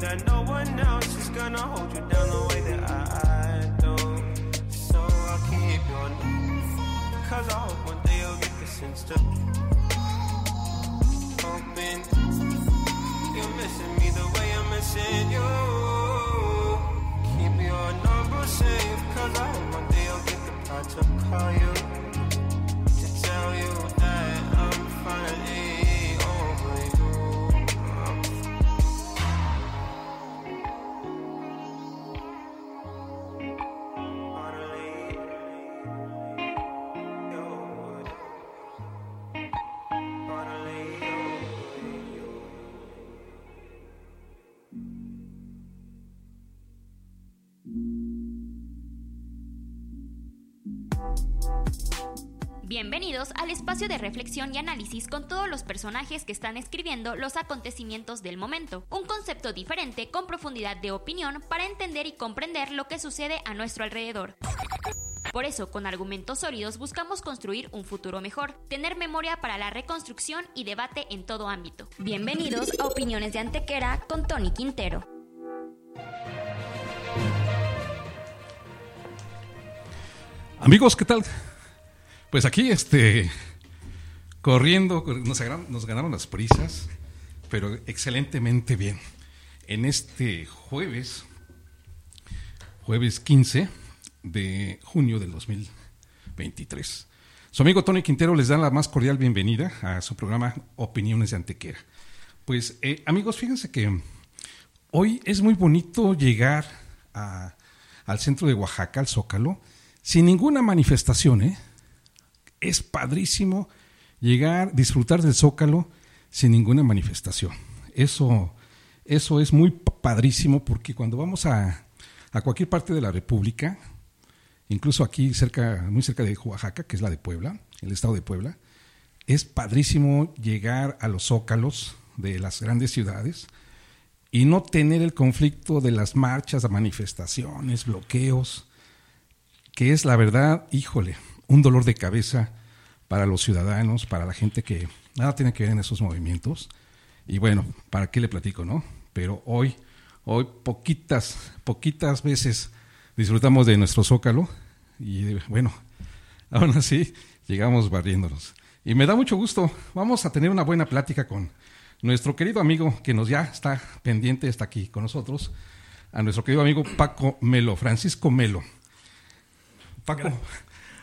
that no one else is gonna hold you down the way that I do. So I'll keep you on. Cause I hope one day you'll get the sense to. Hoping you're missing me the way I'm missing you. Keep your number safe. Cause I hope one day you'll get the part to call you. To tell you that I'm finally Al espacio de reflexión y análisis con todos los personajes que están escribiendo los acontecimientos del momento. Un concepto diferente con profundidad de opinión para entender y comprender lo que sucede a nuestro alrededor. Por eso, con argumentos sólidos buscamos construir un futuro mejor, tener memoria para la reconstrucción y debate en todo ámbito. Bienvenidos a Opiniones de Antequera con Tony Quintero. Amigos, ¿qué tal? Pues aquí, este, corriendo, nos ganaron, las prisas, pero excelentemente bien. En este jueves, jueves 15 de junio del 2023. Su amigo Tony Quintero les da la más cordial bienvenida a su programa Opiniones de Antequera. Pues, eh, amigos, fíjense que hoy es muy bonito llegar a- al centro de Oaxaca, al Zócalo, sin ninguna manifestación, ¿eh? Es padrísimo llegar, disfrutar del Zócalo sin ninguna manifestación. Eso, eso es muy padrísimo porque cuando vamos a, a cualquier parte de la República, incluso aquí cerca, muy cerca de Oaxaca, que es la de Puebla, el estado de Puebla, es padrísimo llegar a los zócalos de las grandes ciudades y no tener el conflicto de las marchas, manifestaciones, bloqueos, que es la verdad, híjole, un dolor de cabeza para los ciudadanos, para la gente que nada tiene que ver en esos movimientos. Y bueno, ¿para qué le platico, no? Pero hoy, hoy poquitas, poquitas veces disfrutamos de nuestro zócalo y bueno, aún así llegamos barriéndonos. Y me da mucho gusto, vamos a tener una buena plática con nuestro querido amigo que nos ya está pendiente, está aquí con nosotros, a nuestro querido amigo Paco Melo, Francisco Melo. Paco,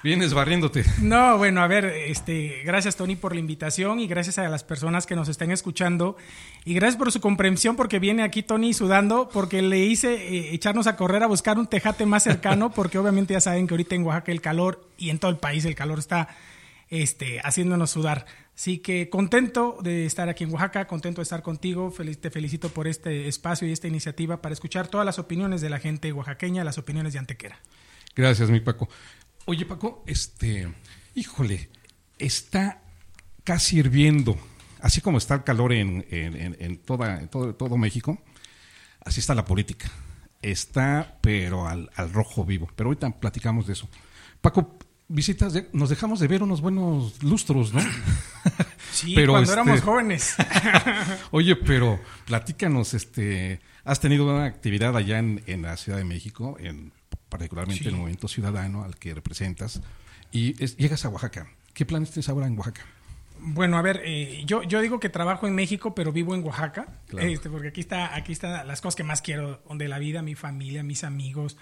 vienes barriéndote. No, bueno, a ver, este, gracias Tony por la invitación y gracias a las personas que nos estén escuchando y gracias por su comprensión porque viene aquí Tony sudando porque le hice eh, echarnos a correr a buscar un tejate más cercano porque obviamente ya saben que ahorita en Oaxaca el calor y en todo el país el calor está este, haciéndonos sudar. Así que contento de estar aquí en Oaxaca, contento de estar contigo, Feliz- te felicito por este espacio y esta iniciativa para escuchar todas las opiniones de la gente oaxaqueña, las opiniones de Antequera. Gracias, mi Paco. Oye, Paco, este, híjole, está casi hirviendo, así como está el calor en, en- en- toda, en todo, todo México, así está la política. Está, pero al, al rojo vivo. Pero ahorita platicamos de eso. Paco, visitas, de- nos dejamos de ver unos buenos lustros, ¿no? Sí, Pero, cuando este, éramos jóvenes. Oye, pero platícanos, este, has tenido una actividad allá en, en la Ciudad de México, en, particularmente Sí. el Movimiento Ciudadano al que representas, y es- llegas a Oaxaca. ¿Qué planes tienes ahora en Oaxaca? Bueno, a ver, eh, yo, yo digo que trabajo en México, pero vivo en Oaxaca, Claro. este, porque aquí está, aquí están las cosas que más quiero de la vida, mi familia, mis amigos,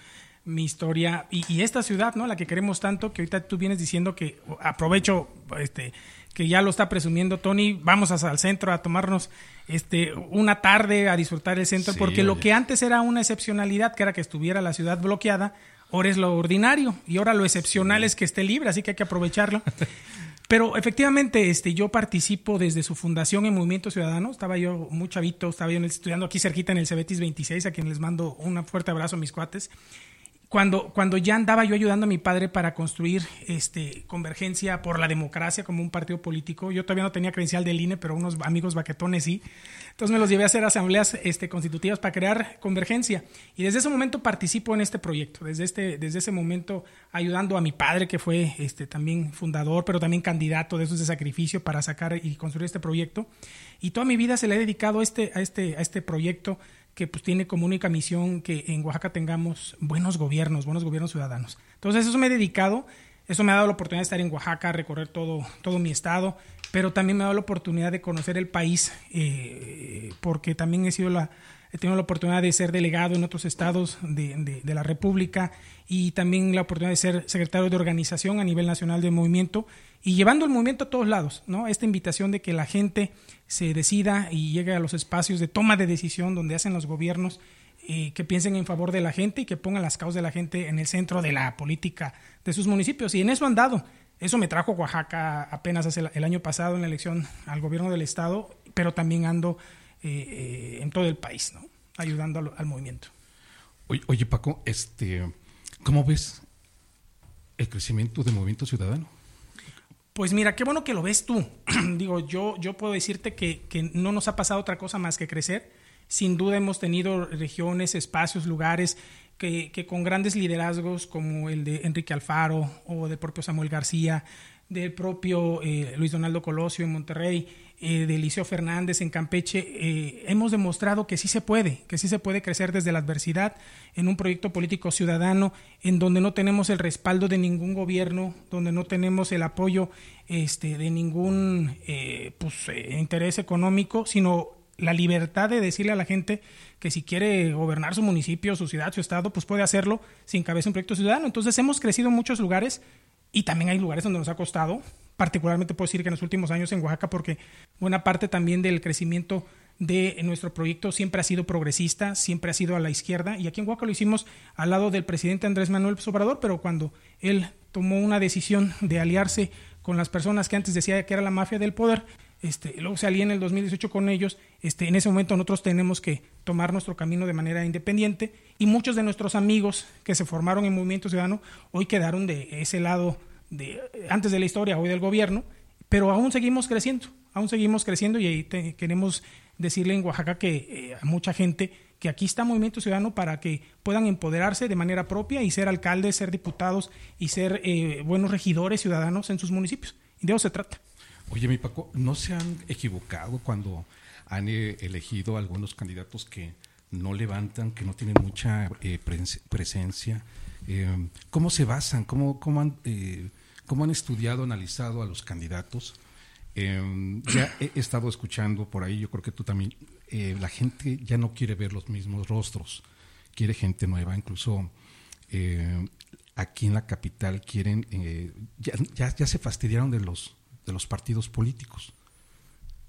mi historia y, y esta ciudad, ¿no? La que queremos tanto, que ahorita tú vienes diciendo que aprovecho, este, que ya lo está presumiendo Tony, vamos a- al centro a tomarnos este una tarde a disfrutar el centro, Sí, porque lo que antes era una excepcionalidad, que era que estuviera la ciudad bloqueada, ahora es lo ordinario y ahora lo excepcional es que esté libre, así que hay que aprovecharlo. Pero efectivamente, este, yo participo desde su fundación en Movimiento Ciudadano. Estaba yo muy chavito, estaba yo estudiando aquí cerquita en el Cebetis 26, a quien les mando un fuerte abrazo mis cuates. Cuando, cuando ya andaba yo ayudando a mi padre para construir este, Convergencia por la Democracia como un partido político, yo todavía no tenía credencial del INE, pero unos amigos baquetones sí. Entonces me los llevé a hacer asambleas este, constitutivas para crear Convergencia. Y desde ese momento participo en este proyecto, desde, este, desde ese momento ayudando a mi padre, que fue este, también fundador, pero también candidato de esos de sacrificio para sacar y construir este proyecto. Y toda mi vida se le he dedicado este, a este, a este proyecto que pues tiene como única misión que en Oaxaca tengamos buenos gobiernos, buenos gobiernos ciudadanos. Entonces eso me he dedicado, eso me ha dado la oportunidad de estar en Oaxaca, recorrer todo, todo mi estado, pero también me ha dado la oportunidad de conocer el país, eh, porque también he sido la, he tenido la oportunidad de ser delegado en otros estados de, la República y también la oportunidad de ser secretario de organización a nivel nacional del movimiento y llevando el movimiento a todos lados, ¿no? Esta invitación de que la gente se decida y llegue a los espacios de toma de decisión donde hacen los gobiernos eh, que piensen en favor de la gente y que pongan las causas de la gente en el centro de la política de sus municipios. Y en eso han dado. Eso me trajo Oaxaca apenas hace el año pasado en la elección al gobierno del estado, pero también ando eh, eh, en todo el país, ¿no? ayudando al, al movimiento. Oye, oye, Paco, este, ¿cómo ves el crecimiento del movimiento ciudadano? Pues mira, qué bueno que lo ves tú. Digo, yo, yo puedo decirte que, que, no nos ha pasado otra cosa más que crecer. Sin duda hemos tenido regiones, espacios, lugares que, que con grandes liderazgos como el de Enrique Alfaro o del propio Samuel García, del propio eh, Luis Donaldo Colosio en Monterrey, eh, de Eliseo Fernández en Campeche, eh, hemos demostrado que sí se puede, que sí se puede crecer desde la adversidad en un proyecto político ciudadano en donde no tenemos el respaldo de ningún gobierno, donde no tenemos el apoyo este, de ningún eh, pues, interés económico, sino la libertad de decirle a la gente que si quiere gobernar su municipio, su ciudad, su estado, pues puede hacerlo sin cabeza un proyecto ciudadano. Entonces hemos crecido en muchos lugares y también hay lugares donde nos ha costado, particularmente puedo decir que en los últimos años en Oaxaca, porque buena parte también del crecimiento de nuestro proyecto siempre ha sido progresista, siempre ha sido a la izquierda, y aquí en Oaxaca lo hicimos al lado del presidente Andrés Manuel Obrador, pero cuando él tomó una decisión de aliarse con las personas que antes decía que era la mafia del poder, este, luego se alía en el 2018 con ellos, este, en ese momento nosotros tenemos que tomar nuestro camino de manera independiente y muchos de nuestros amigos que se formaron en Movimiento Ciudadano hoy quedaron de ese lado de, antes de la historia, hoy del gobierno, pero aún seguimos creciendo, aún seguimos creciendo y ahí queremos decirle en Oaxaca que eh, a mucha gente que aquí está Movimiento Ciudadano para que puedan empoderarse de manera propia y ser alcaldes, ser diputados y ser eh, buenos regidores ciudadanos en sus municipios. Y de eso se trata. Oye, mi Paco, ¿no se han equivocado cuando han eh, elegido algunos candidatos que no levantan, que no tienen mucha eh, presencia? Eh, ¿Cómo se basan? ¿Cómo, eh, ¿Cómo han estudiado, analizado a los candidatos? ya he, he, estado escuchando por ahí, yo creo que tú también, la gente ya no quiere ver los mismos rostros, quiere gente nueva, incluso aquí en la capital quieren, ya, ya, ya se fastidiaron de los de los partidos políticos,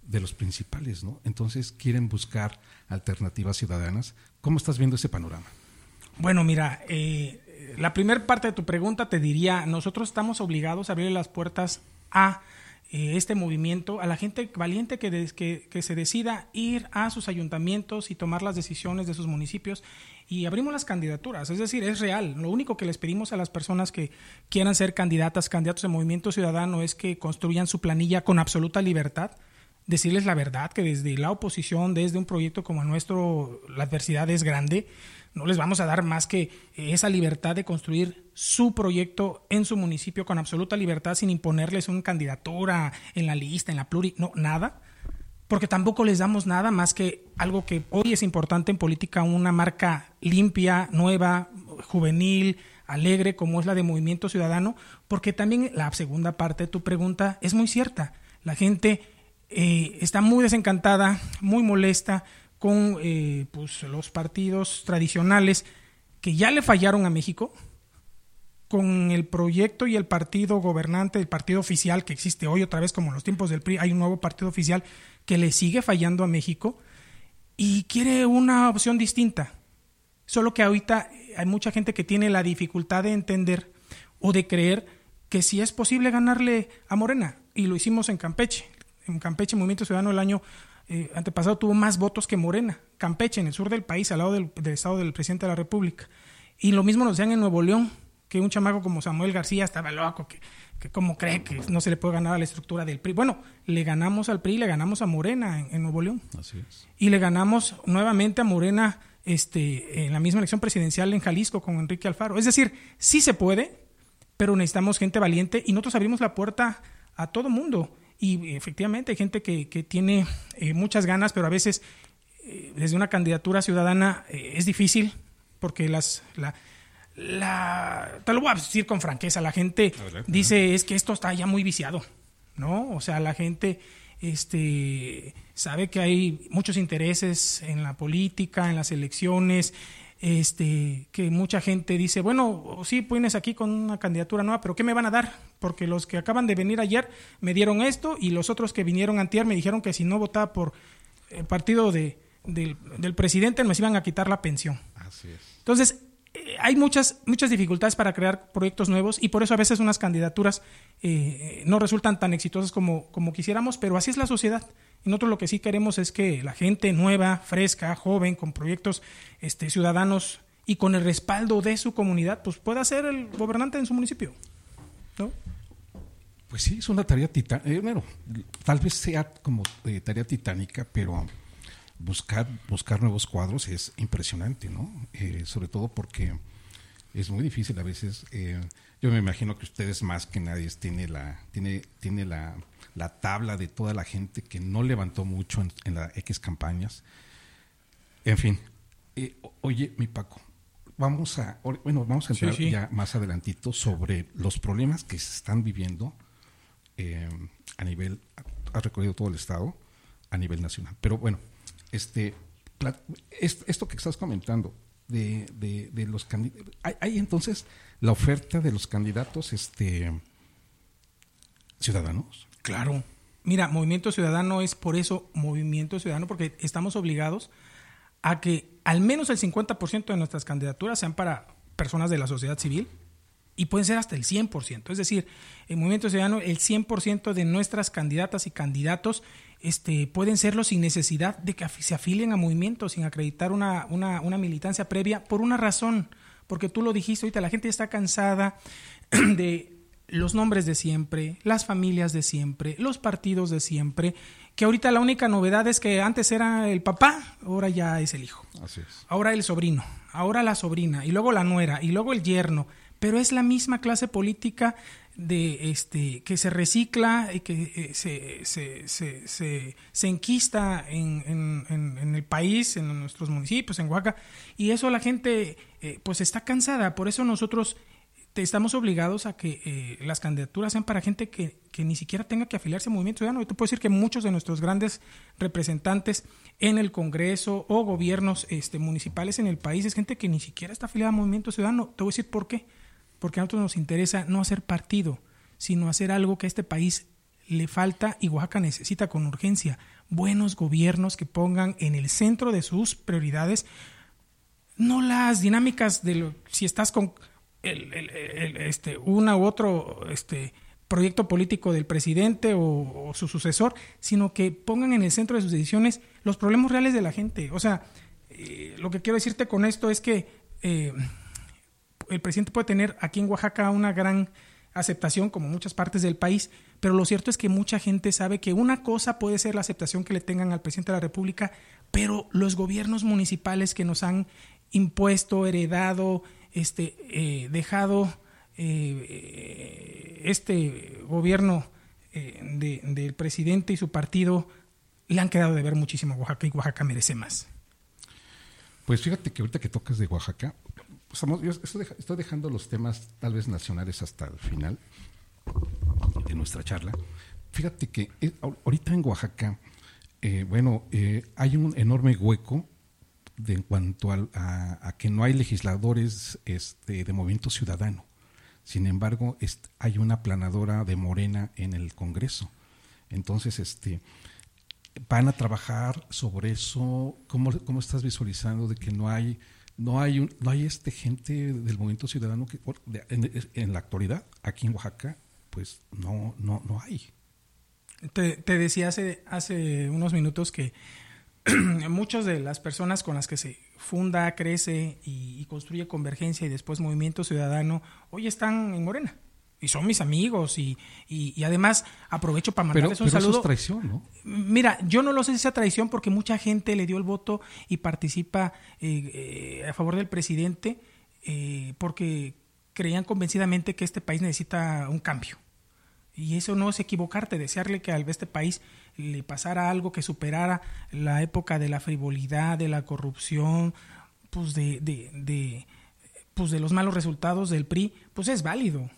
de los principales, ¿no? Entonces quieren buscar alternativas ciudadanas. ¿Cómo estás viendo ese panorama? Bueno, mira, eh, la primera parte de tu pregunta te diría, nosotros estamos obligados a abrir las puertas a eh, este movimiento, a la gente valiente que, que, que, se decida ir a sus ayuntamientos y tomar las decisiones de sus municipios y abrimos las candidaturas. Es decir, es real. Lo único que les pedimos a las personas que quieran ser candidatas, candidatos de Movimiento Ciudadano, es que construyan su planilla con absoluta libertad. Decirles la verdad, que desde la oposición, desde un proyecto como el nuestro, la adversidad es grande. No les vamos a dar más que esa libertad de construir su proyecto en su municipio con absoluta libertad, sin imponerles una candidatura en la lista, en la pluri, no, nada porque tampoco les damos nada más que algo que hoy es importante en política, una marca limpia, nueva, juvenil, alegre, como es la de Movimiento Ciudadano, porque también la segunda parte de tu pregunta es muy cierta. La gente eh, está muy desencantada, muy molesta con eh, pues, los partidos tradicionales que ya le fallaron a México, con el proyecto y el partido gobernante, el partido oficial que existe hoy otra vez como en los tiempos del PRI, hay un nuevo partido oficial que le sigue fallando a México y quiere una opción distinta. Solo que ahorita hay mucha gente que tiene la dificultad de entender o de creer que si es posible ganarle a Morena. Y lo hicimos en Campeche. En Campeche, Movimiento Ciudadano el año eh, antepasado tuvo más votos que Morena. Campeche, en el sur del país, al lado del, estado del presidente de la República. Y lo mismo nos decían en Nuevo León, que un chamaco como Samuel García estaba loco, que que cómo cree que no se le puede ganar a la estructura del PRI. Bueno, le ganamos al PRI, le ganamos a Morena en, en Nuevo León. Así es. Y le ganamos nuevamente a Morena este, en la misma elección presidencial en Jalisco con Enrique Alfaro. Es decir, sí se puede, pero necesitamos gente valiente y nosotros abrimos la puerta a todo mundo. Y efectivamente hay gente que, que tiene eh, muchas ganas, pero a veces eh, desde una candidatura ciudadana eh, es difícil porque las la, la te lo voy a decir con franqueza, la gente Adelante. dice es que esto está ya muy viciado, ¿no? O sea, la gente este sabe que hay muchos intereses en la política, en las elecciones, este que mucha gente dice, bueno, sí, pones aquí con una candidatura nueva, pero ¿qué me van a dar? Porque los que acaban de venir ayer me dieron esto y los otros que vinieron antier me dijeron que si no votaba por el partido de, del, del presidente me iban a quitar la pensión. Así es. Entonces, eh, hay muchas, muchas dificultades para crear proyectos nuevos y por eso a veces unas candidaturas eh, no resultan tan exitosas como, como quisiéramos, pero así es la sociedad. Y nosotros lo que sí queremos es que la gente nueva, fresca, joven, con proyectos este, ciudadanos y con el respaldo de su comunidad, pues pueda ser el gobernante en su municipio. ¿no? Pues sí, es una tarea titánica. bueno, tal vez sea como eh, tarea titánica, pero buscar, buscar nuevos cuadros es impresionante, ¿no? Eh, sobre todo porque es muy difícil a veces. eh, yo me imagino que ustedes más que nadie tiene la, tiene, tiene la, la tabla de toda la gente que no levantó mucho en, en las X campañas. En fin, eh, oye, mi Paco, vamos a, bueno, vamos a Sí, entrar sí. ya más adelantito sobre los problemas que se están viviendo eh, a nivel, ha recorrido todo el estado, a nivel nacional. Pero bueno, este, esto que estás comentando de, de, de los candidatos, hay, hay entonces la oferta de los candidatos este, ciudadanos. Claro. Mira, Movimiento Ciudadano es por eso Movimiento Ciudadano, porque estamos obligados a que al menos el 50% de nuestras candidaturas sean para personas de la sociedad civil y pueden ser hasta el 100%. Es decir, en Movimiento Ciudadano el 100% de nuestras candidatas y candidatos este, pueden serlo sin necesidad de que se afilien a movimientos, sin acreditar una, una, una militancia previa, por una razón, porque tú lo dijiste ahorita, la gente está cansada de los nombres de siempre, las familias de siempre, los partidos de siempre, que ahorita la única novedad es que antes era el papá, ahora ya es el hijo Así es. ahora el sobrino, ahora la sobrina, y luego la nuera, y luego el yerno, pero es la misma clase política de este que se recicla y que eh, se, se, se, se, enquista en, en- en- el país, en nuestros municipios, en Oaxaca, y eso la gente eh, pues está cansada, por eso nosotros te- estamos obligados a que eh, las candidaturas sean para gente que, que ni siquiera tenga que afiliarse al Movimiento Ciudadano. Y tú puedes decir que muchos de nuestros grandes representantes en el Congreso o gobiernos este, municipales en el país es gente que ni siquiera está afiliada al Movimiento Ciudadano. Te voy a decir por qué. Porque a nosotros nos interesa no hacer partido, sino hacer algo que a este país le falta y Oaxaca necesita con urgencia. Buenos gobiernos que pongan en el centro de sus prioridades no las dinámicas de lo, si estás con el, este, una u otro este, proyecto político del presidente o, o su sucesor, sino que pongan en el centro de sus decisiones los problemas reales de la gente. O sea, eh, lo que quiero decirte con esto es que eh, el presidente puede tener aquí en Oaxaca una gran aceptación como muchas partes del país, pero lo cierto es que mucha gente sabe que una cosa puede ser la aceptación que le tengan al presidente de la República, pero los gobiernos municipales que nos han impuesto, heredado, este, eh, dejado eh, este gobierno eh, de- del presidente y su partido le han quedado de ver muchísimo a Oaxaca y Oaxaca merece más. Pues fíjate que ahorita que tocas de Oaxaca, pues, yo estoy, deja- estoy dejando los temas tal vez nacionales hasta el final de nuestra charla. Fíjate que eh, ahor- ahorita en Oaxaca, eh, bueno, eh, hay un enorme hueco de, en cuanto a, a que no hay legisladores este, de movimiento ciudadano. Sin embargo, hay una planadora de Morena en el Congreso. Entonces, este, van a trabajar sobre eso. ¿Cómo, cómo estás visualizando de que no hay, no hay, un- no hay este gente del movimiento ciudadano que en, en la actualidad aquí en Oaxaca, pues no, no, no hay. Te, decía hace, hace unos minutos que muchas de las personas con las que se funda, crece y construye Convergencia y después Movimiento Ciudadano, hoy están en Morena. Y son mis amigos y, y- y además aprovecho para Pero, mandarles un pero eso saludo. es traición, ¿no? Mira, yo no lo sé si sea traición porque mucha gente le dio el voto y participa eh, eh, a favor del presidente eh, porque creían convencidamente que este país necesita un cambio. Y eso no es equivocarte, desearle que a este país le pasara algo que superara la época de la frivolidad, de la corrupción, pues de, de, de, pues de los malos resultados del PRI, pues es válido.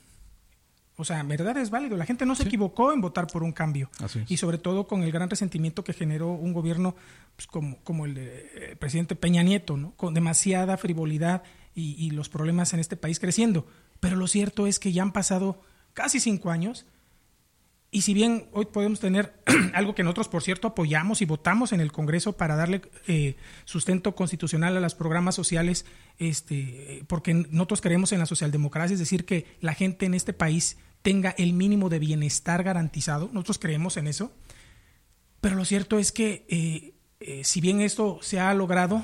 O sea, en verdad es válido. La gente no se equivocó en votar por un cambio. Y sobre todo con el gran resentimiento que generó un gobierno pues, como, como el del presidente Peña Nieto, ¿no? Con demasiada frivolidad y, y los problemas en este país creciendo. Pero lo cierto es que ya han pasado casi cinco años y si bien hoy podemos tener algo que nosotros, por cierto, apoyamos y votamos en el Congreso para darle eh, sustento constitucional a los programas sociales, este, porque nosotros creemos en la socialdemocracia, es decir, que la gente en este país tenga el mínimo de bienestar garantizado, nosotros creemos en eso, pero lo cierto es que eh, eh, si bien esto se ha logrado,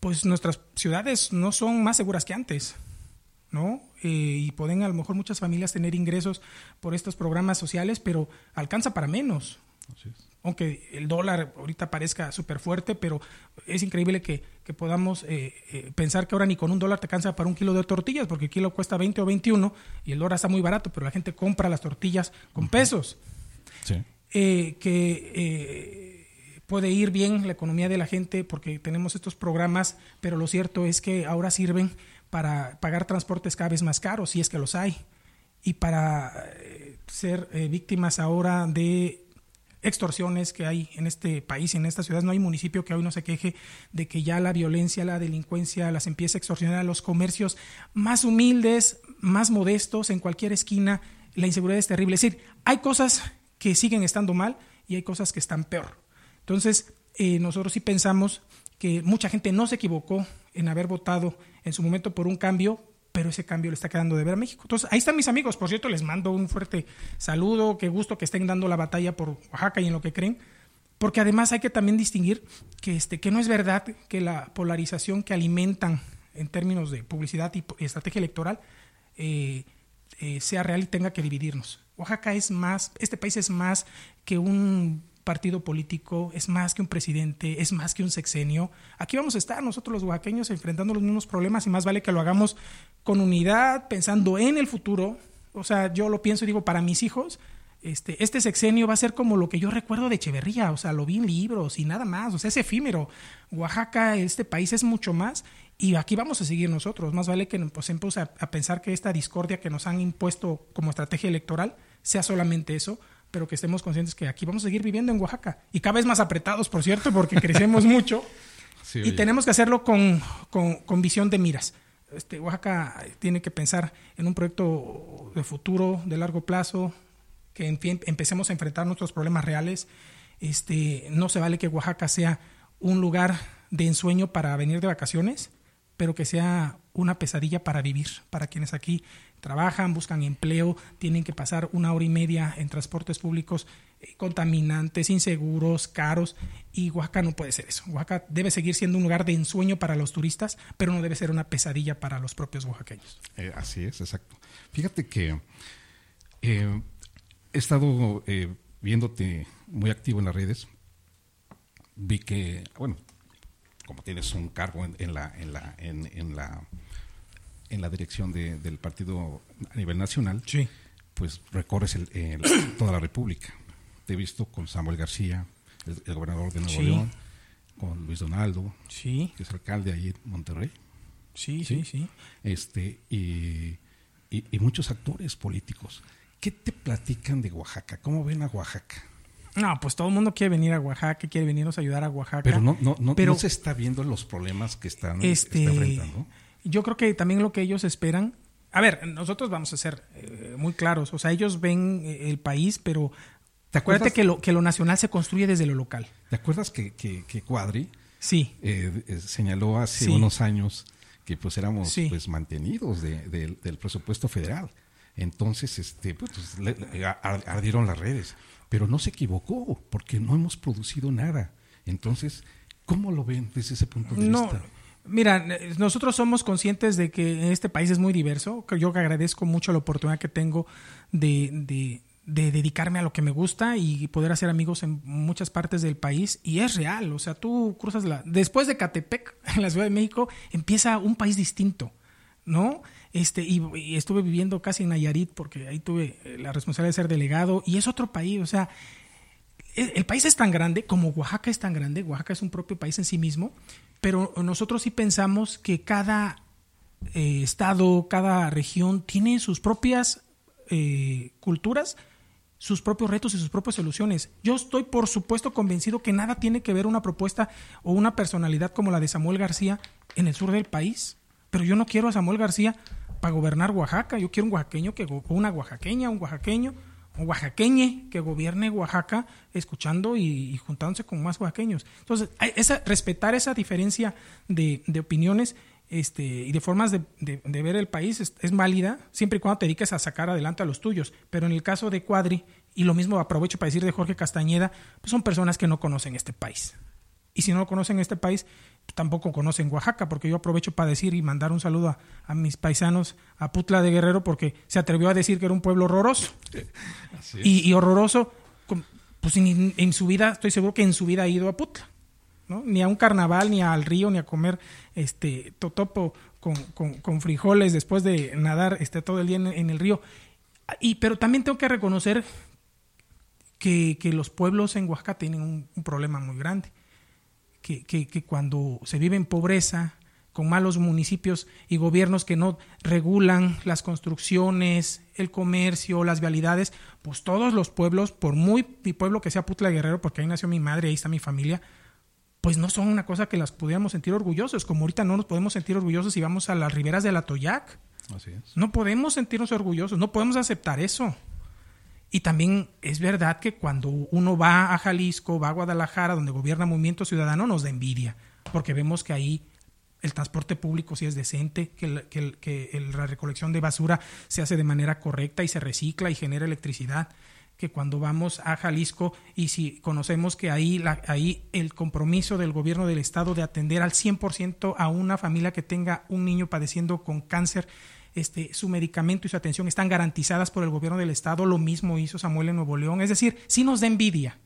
pues nuestras ciudades no son más seguras que antes. ¿no? Eh, y pueden a lo mejor muchas familias tener ingresos por estos programas sociales, pero alcanza para menos. Aunque el dólar ahorita parezca súper fuerte, pero es increíble que, que podamos eh, eh, pensar que ahora ni con un dólar te alcanza para un kilo de tortillas, porque el kilo cuesta 20 o 21 y el dólar está muy barato, pero la gente compra las tortillas con pesos. Sí. Eh, que eh, puede ir bien la economía de la gente porque tenemos estos programas, pero lo cierto es que ahora sirven para pagar transportes cada vez más caros, si es que los hay, y para ser víctimas ahora de extorsiones que hay en este país, en estas ciudades. No hay municipio que hoy no se queje de que ya la violencia, la delincuencia las empieza a extorsionar a los comercios más humildes, más modestos, en cualquier esquina. La inseguridad es terrible. Es decir, hay cosas que siguen estando mal y hay cosas que están peor. Entonces, eh, nosotros sí pensamos que mucha gente no se equivocó en haber votado en su momento por un cambio, pero ese cambio le está quedando de ver a México. Entonces, ahí están mis amigos. Por cierto, les mando un fuerte saludo. Qué gusto que estén dando la batalla por Oaxaca y en lo que creen. Porque además hay que también distinguir que, este, que no es verdad que la polarización que alimentan en términos de publicidad y estrategia electoral eh, eh, sea real y tenga que dividirnos. Oaxaca es más, este país es más que un partido político, es más que un presidente, es más que un sexenio. Aquí vamos a estar nosotros los oaxaqueños enfrentando los mismos problemas y más vale que lo hagamos con unidad, pensando en el futuro. O sea, yo lo pienso y digo, para mis hijos, este, este sexenio va a ser como lo que yo recuerdo de Echeverría, o sea, lo vi en libros y nada más, o sea, es efímero. Oaxaca, este país es mucho más y aquí vamos a seguir nosotros. Más vale que empecemos a, a pensar que esta discordia que nos han impuesto como estrategia electoral sea solamente eso, pero que estemos conscientes que aquí vamos a seguir viviendo en Oaxaca y cada vez más apretados, por cierto, porque crecemos mucho Sí, y oye. tenemos que hacerlo con, con, con visión de miras. Este, Oaxaca tiene que pensar en un proyecto de futuro, de largo plazo, que en fin, empecemos a enfrentar nuestros problemas reales. Este, no se vale que Oaxaca sea un lugar de ensueño para venir de vacaciones, pero que sea una pesadilla para vivir, para quienes aquí trabajan, buscan empleo, tienen que pasar una hora y media en transportes públicos eh, contaminantes, inseguros, caros, y Oaxaca no puede ser eso. Oaxaca debe seguir siendo un lugar de ensueño para los turistas, pero no debe ser una pesadilla para los propios oaxaqueños. Eh, así es, exacto. Fíjate que eh, he estado viéndote muy activo en las redes. Vi que, bueno, como tienes un cargo en, la, en la, en la dirección de- del partido a nivel nacional, Sí. pues recorres el- el- toda la República. Te he visto con Samuel García, el, el gobernador de Nuevo Sí. León, con Luis Donaldo, Sí, que es alcalde ahí en Monterrey sí, Sí. sí, este, y, y- y muchos actores políticos. ¿Qué te platican de Oaxaca? ¿Cómo ven a Oaxaca? No, pues todo el mundo quiere venir a Oaxaca, quiere venirnos a ayudar a Oaxaca. Pero no, no, no, Pero- no se está viendo los problemas que están este, está enfrentando. Yo creo que también lo que ellos esperan. A ver, nosotros vamos a ser eh, muy claros. O sea, ellos ven eh, el país, pero ¿Te acuérdate acuerdas? que lo, que lo nacional se construye desde lo local. ¿Te acuerdas que, que, que Cuadri Sí, eh, eh, señaló hace Sí. unos años que pues éramos Sí. pues mantenidos de- de- del presupuesto federal? Entonces, este, pues, le- le- ar- ardieron las redes. Pero no se equivocó, porque no hemos producido nada. Entonces, ¿cómo lo ven desde ese punto de No, vista? Mira, nosotros somos conscientes de que este país es muy diverso. Yo agradezco mucho la oportunidad que tengo de, de- de dedicarme a lo que me gusta y poder hacer amigos en muchas partes del país. Y es real, o sea, tú cruzas la... Después de Catepec, en la Ciudad de México, empieza un país distinto. ¿no? Este, y, y estuve viviendo casi en Nayarit porque ahí tuve eh, la responsabilidad de ser delegado y es otro país, o sea, el, el país es tan grande como Oaxaca es tan grande, Oaxaca es un propio país en sí mismo, pero nosotros sí pensamos que cada eh, estado, cada región tiene sus propias eh, culturas, sus propios retos y sus propias soluciones. Yo estoy, por supuesto, convencido que nada tiene que ver una propuesta o una personalidad como la de Samuel García en el sur del país. Pero yo no quiero a Samuel García para gobernar Oaxaca. Yo quiero un oaxaqueño que una oaxaqueña, un oaxaqueño, oaxaqueñe que gobierne Oaxaca, escuchando y, juntándose con más oaxaqueños. Entonces, esa, respetar esa diferencia de, opiniones este, y de formas de, ver el país es, es válida siempre y cuando te dediques a sacar adelante a los tuyos. Pero en el caso de Cuadri, y lo mismo aprovecho para decir de Jorge Castañeda, pues son personas que no conocen este país. Y si no conocen este país, tampoco conocen Oaxaca, porque yo aprovecho para decir y mandar un saludo a, a mis paisanos, a Putla de Guerrero, porque se atrevió a decir que era un pueblo horroroso. Y, y horroroso, pues en, en su vida, estoy seguro que en su vida ha ido a Putla. ¿no? Ni a un carnaval, ni al río, ni a comer este totopo con, con- con frijoles después de nadar este, todo el día en, en el río. Y, pero también tengo que reconocer que, que los pueblos en Oaxaca tienen un, un problema muy grande. Que, que- que cuando se vive en pobreza, con malos municipios y gobiernos que no regulan las construcciones, el comercio, las vialidades, pues todos los pueblos, por muy mi pueblo que sea Putla Guerrero, porque ahí nació mi madre, ahí está mi familia, pues no son una cosa que las pudiéramos sentir orgullosos, como ahorita no nos podemos sentir orgullosos si vamos a las riberas del Atoyac. Así es. No podemos sentirnos orgullosos, no podemos aceptar eso. Y también es verdad que cuando uno va a Jalisco, va a Guadalajara, donde gobierna Movimiento Ciudadano, nos da envidia, porque vemos que ahí el transporte público sí es decente, que, el- que la recolección de basura se hace de manera correcta y se recicla y genera electricidad que cuando vamos a Jalisco y si conocemos que ahí, la- ahí el compromiso del gobierno del estado de atender al 100% a una familia que tenga un niño padeciendo con cáncer, este, su medicamento y su atención están garantizadas por el gobierno del estado, lo mismo hizo Samuel en Nuevo León, es decir, sí nos da envidia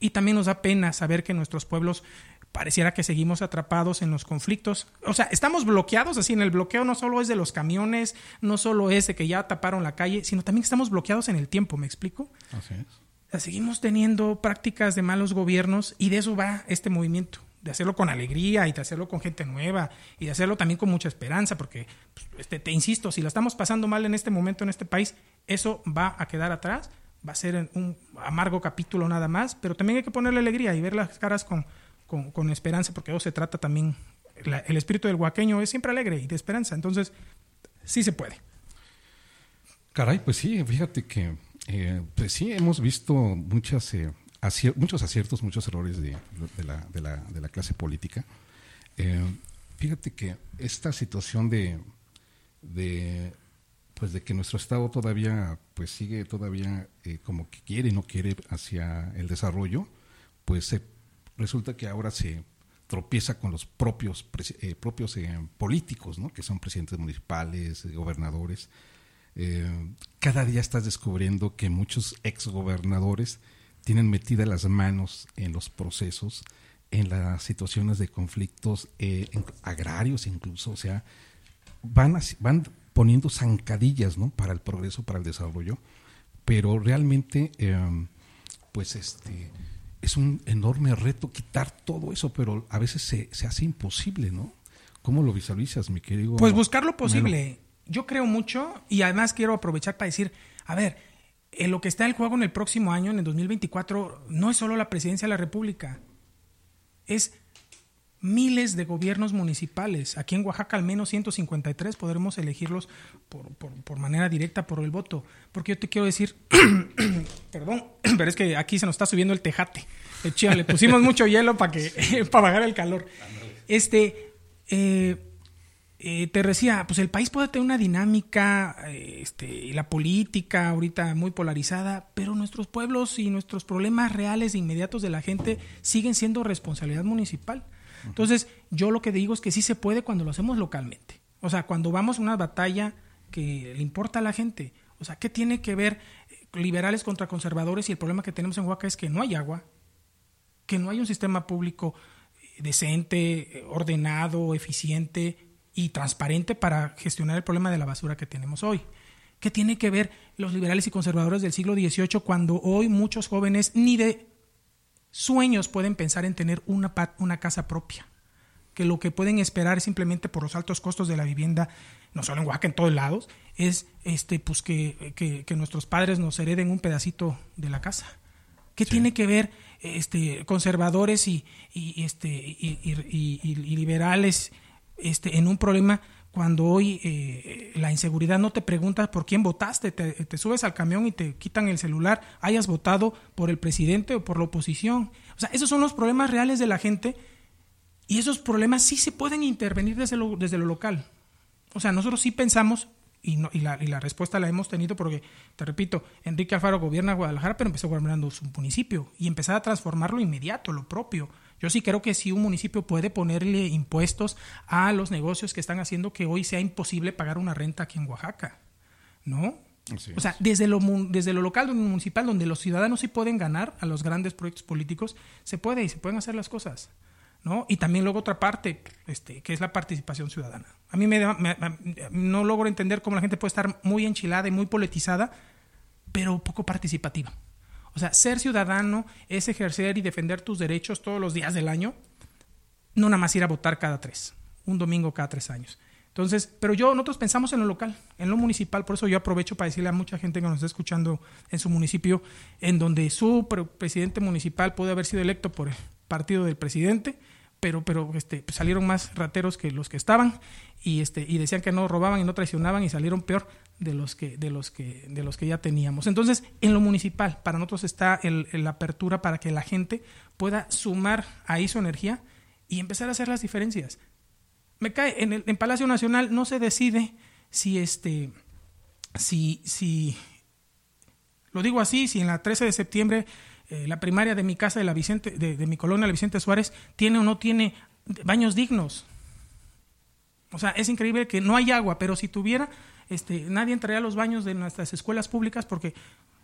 y también nos da pena saber que nuestros pueblos pareciera que seguimos atrapados en los conflictos. O sea, estamos bloqueados así en el bloqueo no solo es de los camiones, no solo es de que ya taparon la calle, sino también que estamos bloqueados en el tiempo, ¿me explico? Así es. O sea, seguimos teniendo prácticas de malos gobiernos y de eso va este movimiento, de hacerlo con alegría y de hacerlo con gente nueva y de hacerlo también con mucha esperanza, porque, pues, este, te insisto, si la estamos pasando mal en este momento en este país, eso va a quedar atrás, va a ser un amargo capítulo nada más, pero también hay que ponerle alegría y ver las caras con, con, esperanza, porque eso se trata también, la- el espíritu del huaqueño es siempre alegre y de esperanza, entonces sí se puede. Caray, pues sí, fíjate que eh, pues sí hemos visto muchas, eh, muchos aciertos, muchos errores de, la, clase política. Eh, fíjate que esta situación de, pues de que nuestro estado todavía pues sigue todavía eh, como que quiere y no quiere hacia el desarrollo, pues resulta que ahora se tropieza con los propios eh, propios políticos, ¿no? que son presidentes municipales, gobernadores. Cada día estás descubriendo que muchos exgobernadores tienen metidas las manos en los procesos, en las situaciones de conflictos eh, agrarios incluso, o sea, van, así- van poniendo zancadillas ¿no? para el progreso, para el desarrollo, pero realmente, eh, pues este, es un enorme reto quitar todo eso, pero a veces se, se hace imposible, ¿no? ¿Cómo lo visualizas, mi querido? Pues buscar lo Melo? posible. Yo creo mucho y además quiero aprovechar para decir, a ver, en lo que está en juego en el próximo año, en el 2024, no es solo la presidencia de la República, es miles de gobiernos municipales. Aquí en Oaxaca al menos 153 podremos elegirlos por, por- manera directa por el voto. Porque yo te quiero decir, perdón, pero es que aquí se nos está subiendo el tejate. Eh, chía, le pusimos mucho hielo para que para bajar el calor. Este, eh, eh, te decía, pues el país puede tener una dinámica, eh, este, la política ahorita muy polarizada, pero nuestros pueblos y nuestros problemas reales e inmediatos de la gente siguen siendo responsabilidad municipal. Entonces, yo lo que digo es que sí se puede cuando lo hacemos localmente. O sea, cuando vamos a una batalla que le importa a la gente. O sea, ¿qué tiene que ver eh, liberales contra conservadores? Y el problema que tenemos en Oaxaca es que no hay agua, que no hay un sistema público eh, decente, ordenado, eficiente, y transparente para gestionar el problema de la basura que tenemos hoy. ¿Qué tiene que ver los liberales y conservadores del siglo XVIII cuando hoy muchos jóvenes ni de sueños pueden pensar en tener una, una casa propia? Que lo que pueden esperar simplemente por los altos costos de la vivienda, no solo en Oaxaca, en todos lados, es este, pues que, que, nuestros padres nos hereden un pedacito de la casa. ¿Qué tiene que ver este, conservadores y, y este, y, y, liberales este, en un problema cuando hoy eh, la inseguridad no te preguntas por quién votaste, te, subes al camión y te quitan el celular, hayas votado por el presidente o por la oposición. O sea, esos son los problemas reales de la gente y esos problemas sí se pueden intervenir desde lo, desde lo local. O sea, nosotros sí pensamos, y, no, y, la, y la respuesta la hemos tenido porque, te repito, Enrique Alfaro gobierna Guadalajara, pero empezó gobernando su municipio y empezar a transformarlo inmediato, lo propio. Yo sí creo que si un municipio puede ponerle impuestos a los negocios que están haciendo que hoy sea imposible pagar una renta aquí en Oaxaca, ¿no? o sea, desde lo, desde lo local, municipal, donde los ciudadanos sí pueden ganar a los grandes proyectos políticos, se puede y se pueden hacer las cosas. ¿no? Y también luego otra parte, este, que es la participación ciudadana. A mí me, no logro entender cómo la gente puede estar muy enchilada y muy politizada, pero poco participativa. O sea, ser ciudadano es ejercer y defender tus derechos todos los días del año, no nada más ir a votar cada tres, un domingo cada tres años. Entonces, pero yo, nosotros pensamos en lo local, en lo municipal, por eso yo aprovecho para decirle a mucha gente que nos está escuchando en su municipio, en donde su presidente municipal puede haber sido electo por el partido del presidente, pero, pero este, salieron más rateros que los que estaban y, este, y decían que no robaban y no traicionaban y salieron peor de los que, de los que, de los que ya teníamos. Entonces, en lo municipal, para nosotros está la apertura para que la gente pueda sumar ahí su energía y empezar a hacer las diferencias. Me cae, en el en Palacio Nacional no se decide si este, si, si, lo digo así, si en la 13 de septiembre eh, la primaria de mi casa, de, la Vicente, de, de mi colonia, la Vicente Suárez, tiene o no tiene baños dignos. O sea, es increíble que no hay agua, pero si tuviera, este, nadie entraría a los baños de nuestras escuelas públicas porque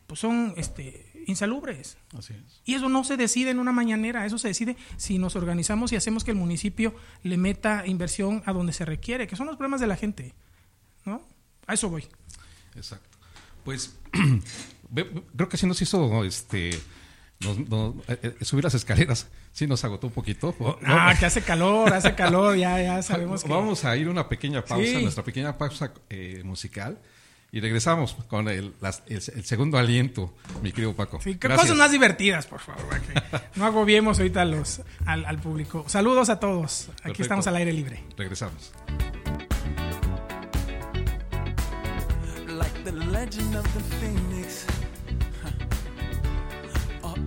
pues, son este, insalubres. Y eso no se decide en una mañanera, eso se decide si nos organizamos y hacemos que el municipio le meta inversión a donde se requiere, que son los problemas de la gente. ¿no? A eso voy. Exacto. Pues creo que sí nos hizo este, eh, eh, subir las escaleras sí nos agotó un poquito. Ah, que hace calor, hace calor, ya, ya sabemos que... Vamos a ir a una pequeña pausa, nuestra pequeña pausa eh, musical. Y regresamos con el, el, segundo aliento, mi querido Paco. Sí, cosas más divertidas, por favor. no agobiemos ahorita los, al, al, público. Saludos a todos. Aquí estamos al aire libre. Regresamos. Like the legend of the phoenix,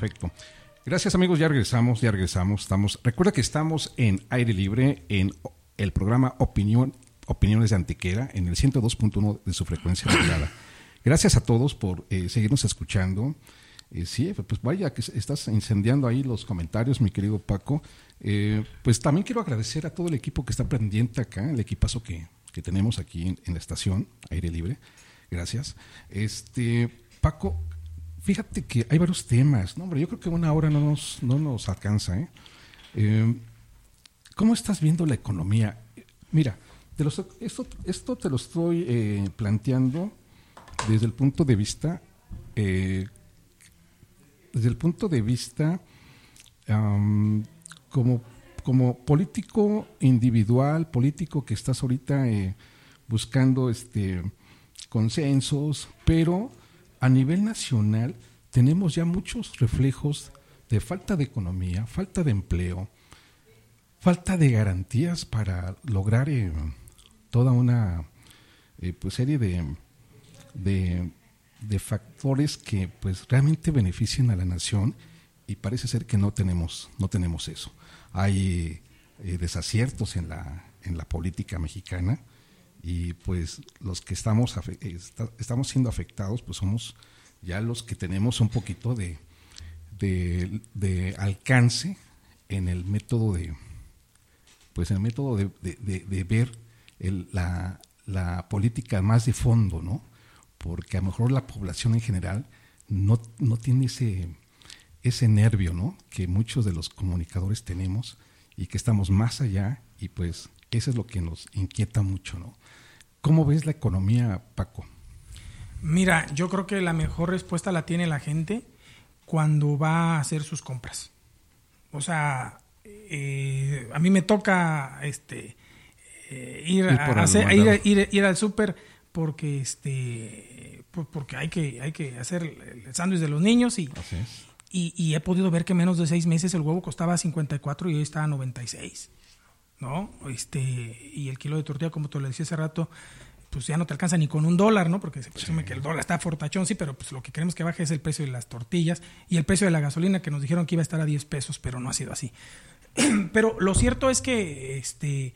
Perfecto. Gracias amigos, ya regresamos, ya regresamos. Estamos, recuerda que estamos en aire libre en el programa Opinión, Opiniones de Antiquera en el 102.1 de su frecuencia modulada. Gracias a todos por eh, seguirnos escuchando. Eh, sí, pues vaya que estás incendiando ahí los comentarios, mi querido Paco. Eh, pues también quiero agradecer a todo el equipo que está pendiente acá, el equipazo que, que tenemos aquí en, en la estación, aire libre. Gracias. Este, Paco, fíjate que hay varios temas. Hombre, yo creo que una hora no nos, no nos alcanza. ¿eh? Eh, ¿Cómo estás viendo la economía? Mira, te lo estoy- esto, esto te lo estoy eh, planteando desde el punto de vista, eh, desde el punto de vista como, como político individual, político que estás ahorita buscando este consensos, pero a nivel nacional tenemos ya muchos reflejos de falta de economía, falta de empleo, falta de garantías para lograr eh, toda una eh, pues, serie de, de, factores que pues realmente beneficien a la nación y parece ser que no tenemos no tenemos eso. Hay eh, desaciertos en la en la política mexicana y pues los que estamos estamos siendo afectados pues somos ya los que tenemos un poquito de de, alcance en el método de pues el método de, de- ver la, la política más de fondo, ¿no? Porque a lo mejor la población en general no, no tiene ese, ese nervio, ¿no? Que muchos de los comunicadores tenemos y que estamos más allá y pues eso es lo que nos inquieta mucho, ¿no? ¿Cómo ves la economía, Paco? Mira, yo creo que la mejor respuesta la tiene la gente cuando va a hacer sus compras. O sea, eh, a mí me toca este eh, ir, Ir a hacer- ir, mandado. ir- ir al súper porque este por- porque hay que hay que hacer el sándwich de los niños y, y, y he podido ver que menos de seis meses el huevo costaba 54 y hoy está a 96. ¿No? Este, y el kilo de tortilla, como te lo decía hace rato, pues ya no te alcanza ni con un dólar, ¿no? Porque se presume que el dólar está fortachón, sí, pero pues lo que queremos que baje es el precio de las tortillas y el precio de la gasolina, que nos dijeron que iba a estar a 10 pesos, pero no ha sido así. pero lo cierto es que este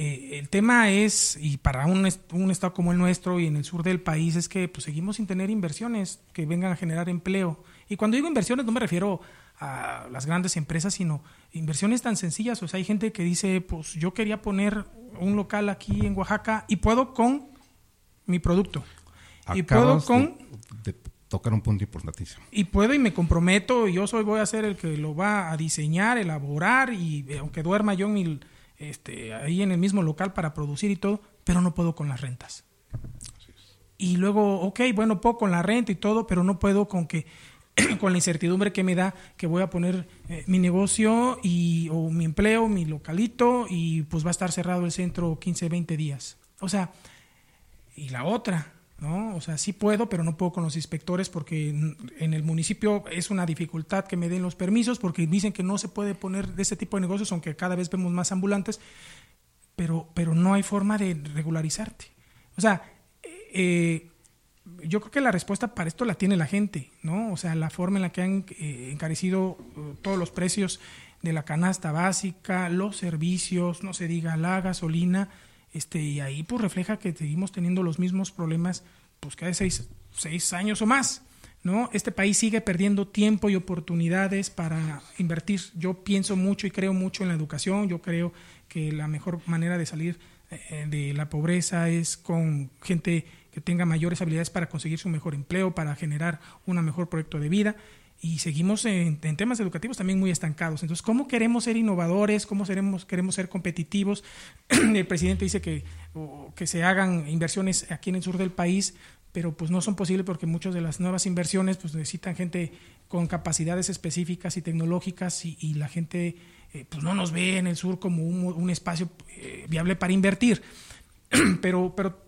eh, el tema es, y para un, est- un estado como el nuestro y en el sur del país, es que pues, seguimos sin tener inversiones que vengan a generar empleo. Y cuando digo inversiones no me refiero a las grandes empresas, sino inversiones tan sencillas. O sea, hay gente que dice, pues yo quería poner un local aquí en Oaxaca y puedo con mi producto. y puedo con... de, de tocar un punto importantísimo. Y puedo y me comprometo, y yo soy, voy a ser el que lo va a diseñar, elaborar, y eh, aunque duerma yo en mi, este, ahí en el mismo local para producir y todo, pero no puedo con las rentas. Y luego, ok, bueno, puedo con la renta y todo, pero no puedo con que con la incertidumbre que me da que voy a poner eh, mi negocio y, o mi empleo, mi localito y pues va a estar cerrado el centro 15, 20 días. O sea, y la otra, ¿no? O sea, sí puedo, pero no puedo con los inspectores porque en el municipio es una dificultad que me den los permisos porque dicen que no se puede poner de este tipo de negocios, aunque cada vez vemos más ambulantes, pero, pero no hay forma de regularizarte. O sea, eh, yo creo que la respuesta para esto la tiene la gente, ¿no? O sea, la forma en la que han eh, encarecido eh, todos los precios de la canasta básica, los servicios, no se diga la gasolina, este, y ahí pues refleja que seguimos teniendo los mismos problemas pues cada seis, seis años o más, ¿no? Este país sigue perdiendo tiempo y oportunidades para invertir. Yo pienso mucho y creo mucho en la educación, yo creo que la mejor manera de salir eh, de la pobreza es con gente que tenga mayores habilidades para conseguir su mejor empleo, para generar un mejor proyecto de vida. Y seguimos en, en, temas educativos también muy estancados. Entonces, ¿cómo queremos ser innovadores? ¿Cómo seremos, queremos ser competitivos? El presidente dice que, o, que se hagan inversiones aquí en el sur del país, pero pues no son posibles porque muchas de las nuevas inversiones pues necesitan gente con capacidades específicas y tecnológicas y, y la gente eh, pues no nos ve en el sur como un, un espacio eh, viable para invertir. pero, pero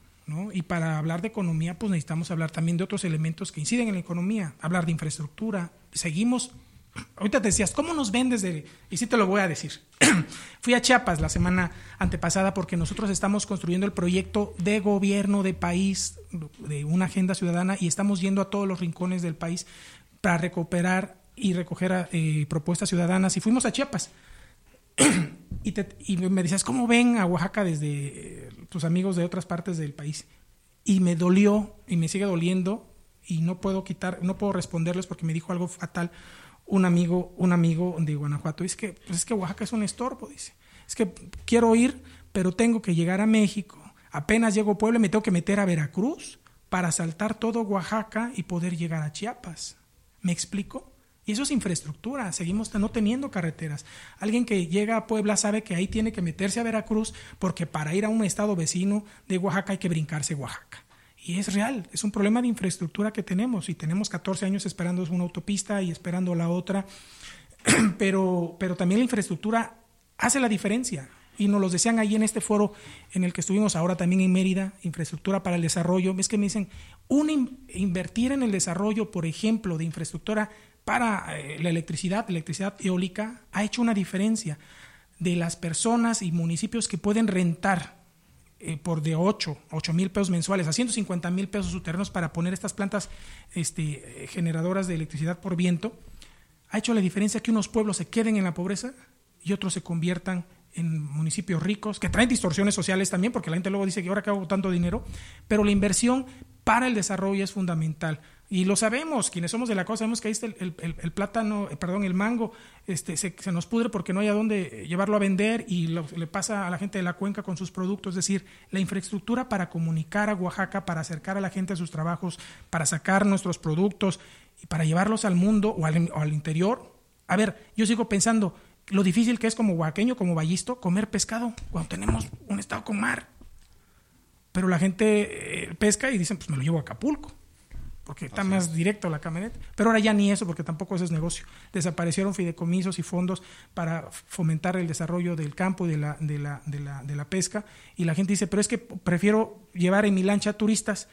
¿no? Y para hablar de economía, pues necesitamos hablar también de otros elementos que inciden en la economía, hablar de infraestructura. Seguimos, ahorita te decías, ¿cómo nos ven desde...? Y sí te lo voy a decir. Fui a Chiapas la semana antepasada porque nosotros estamos construyendo el proyecto de gobierno de país, de una agenda ciudadana, y estamos yendo a todos los rincones del país para recuperar y recoger eh, propuestas ciudadanas. Y fuimos a Chiapas. y, te, y, me decías, ¿cómo ven a Oaxaca desde eh, tus amigos de otras partes del país? Y me dolió y me sigue doliendo y no puedo quitar, no puedo responderles porque me dijo algo fatal un amigo, un amigo de Guanajuato. Es que, pues es que Oaxaca es un estorbo, dice. Es que quiero ir, pero tengo que llegar a México. Apenas llego a Puebla me tengo que meter a Veracruz para saltar todo Oaxaca y poder llegar a Chiapas. ¿Me explico? Y eso es infraestructura, seguimos no teniendo carreteras. Alguien que llega a Puebla sabe que ahí tiene que meterse a Veracruz porque para ir a un estado vecino de Oaxaca hay que brincarse Oaxaca. Y es real, es un problema de infraestructura que tenemos y tenemos 14 años esperando una autopista y esperando la otra, pero, pero también la infraestructura hace la diferencia. Y nos los decían ahí en este foro en el que estuvimos ahora también en Mérida, infraestructura para el desarrollo. Es que me dicen, un invertir en el desarrollo, por ejemplo, de infraestructura para eh, la electricidad, electricidad eólica, ha hecho una diferencia de las personas y municipios que pueden rentar eh, por de 8, 8 mil pesos mensuales a 150 mil pesos sus para poner estas plantas este, generadoras de electricidad por viento, ha hecho la diferencia que unos pueblos se queden en la pobreza y otros se conviertan en municipios ricos, que traen distorsiones sociales también, porque la gente luego dice que ahora hago tanto dinero, pero la inversión para el desarrollo es fundamental. Y lo sabemos, quienes somos de la cosa, sabemos que ahí está el, el, el, plátano, eh, perdón, el mango, este, se, se, nos pudre porque no hay a dónde llevarlo a vender y lo, le pasa a la gente de la cuenca con sus productos. Es decir, la infraestructura para comunicar a Oaxaca, para acercar a la gente a sus trabajos, para sacar nuestros productos y para llevarlos al mundo o al, al interior. A ver, yo sigo pensando, lo difícil que es como oaxaqueño, como ballisto, comer pescado cuando tenemos un estado con mar. Pero la gente eh, pesca y dicen, pues me lo llevo a Acapulco, porque está Así más es. directo la camioneta. Pero ahora ya ni eso, porque tampoco eso es negocio. Desaparecieron fideicomisos y fondos para fomentar el desarrollo del campo y de la, de la, de la, de la pesca. Y la gente dice, pero es que prefiero llevar en mi lancha turistas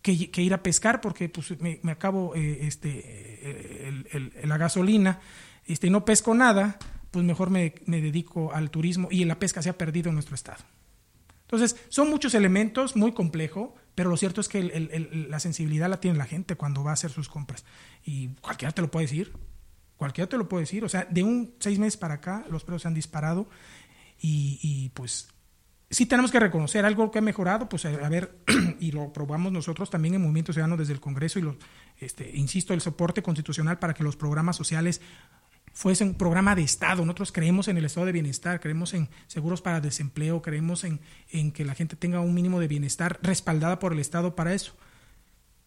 que, que ir a pescar, porque pues, me, me acabo eh, este, eh, el, el, la gasolina este, y no pesco nada, pues mejor me, me, dedico al turismo y la pesca se ha perdido en nuestro estado. Entonces, son muchos elementos, muy complejo, pero lo cierto es que el, la sensibilidad la tiene la gente cuando va a hacer sus compras. Y cualquiera te lo puede decir, cualquiera te lo puede decir. O sea, de un seis meses para acá los precios se han disparado y, y pues sí tenemos que reconocer algo que ha mejorado, pues a, ver, y lo probamos nosotros también en Movimiento Ciudadano desde el Congreso y lo, este, insisto, el soporte constitucional para que los programas sociales fuese un programa de Estado. Nosotros creemos en el estado de bienestar, creemos en seguros para desempleo, creemos en, que la gente tenga un mínimo de bienestar respaldada por el Estado para eso.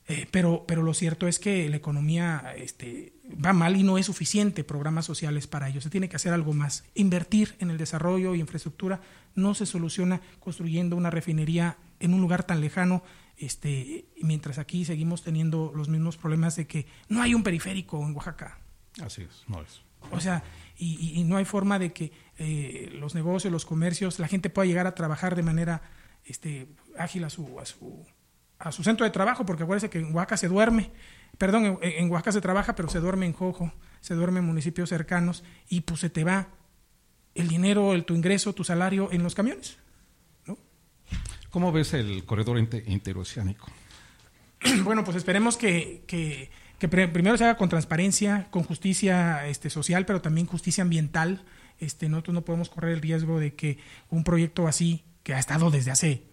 Eh, pero, pero lo cierto es que la economía este, va mal y no es suficiente programas sociales para ello. Se tiene que hacer algo más. Invertir en el desarrollo y infraestructura no se soluciona construyendo una refinería en un lugar tan lejano, este, mientras aquí seguimos teniendo los mismos problemas de que no hay un periférico en Oaxaca. Así es, no es. O sea, y, y- no hay forma de que eh, los negocios, los comercios, la gente pueda llegar a trabajar de manera este, ágil a su, a su, a su centro de trabajo, porque acuérdense que en Oaxaca se duerme, perdón, en, en Oaxaca se trabaja, pero se duerme en Jojo, se duerme en municipios cercanos, y pues se te va el dinero, el, tu ingreso, tu salario en los camiones. ¿no? ¿Cómo ves el corredor inte- interoceánico? bueno, pues esperemos que, que- que primero se haga con transparencia, con justicia este, social, pero también justicia ambiental. Este, nosotros no podemos correr el riesgo de que un proyecto así, que ha estado desde hace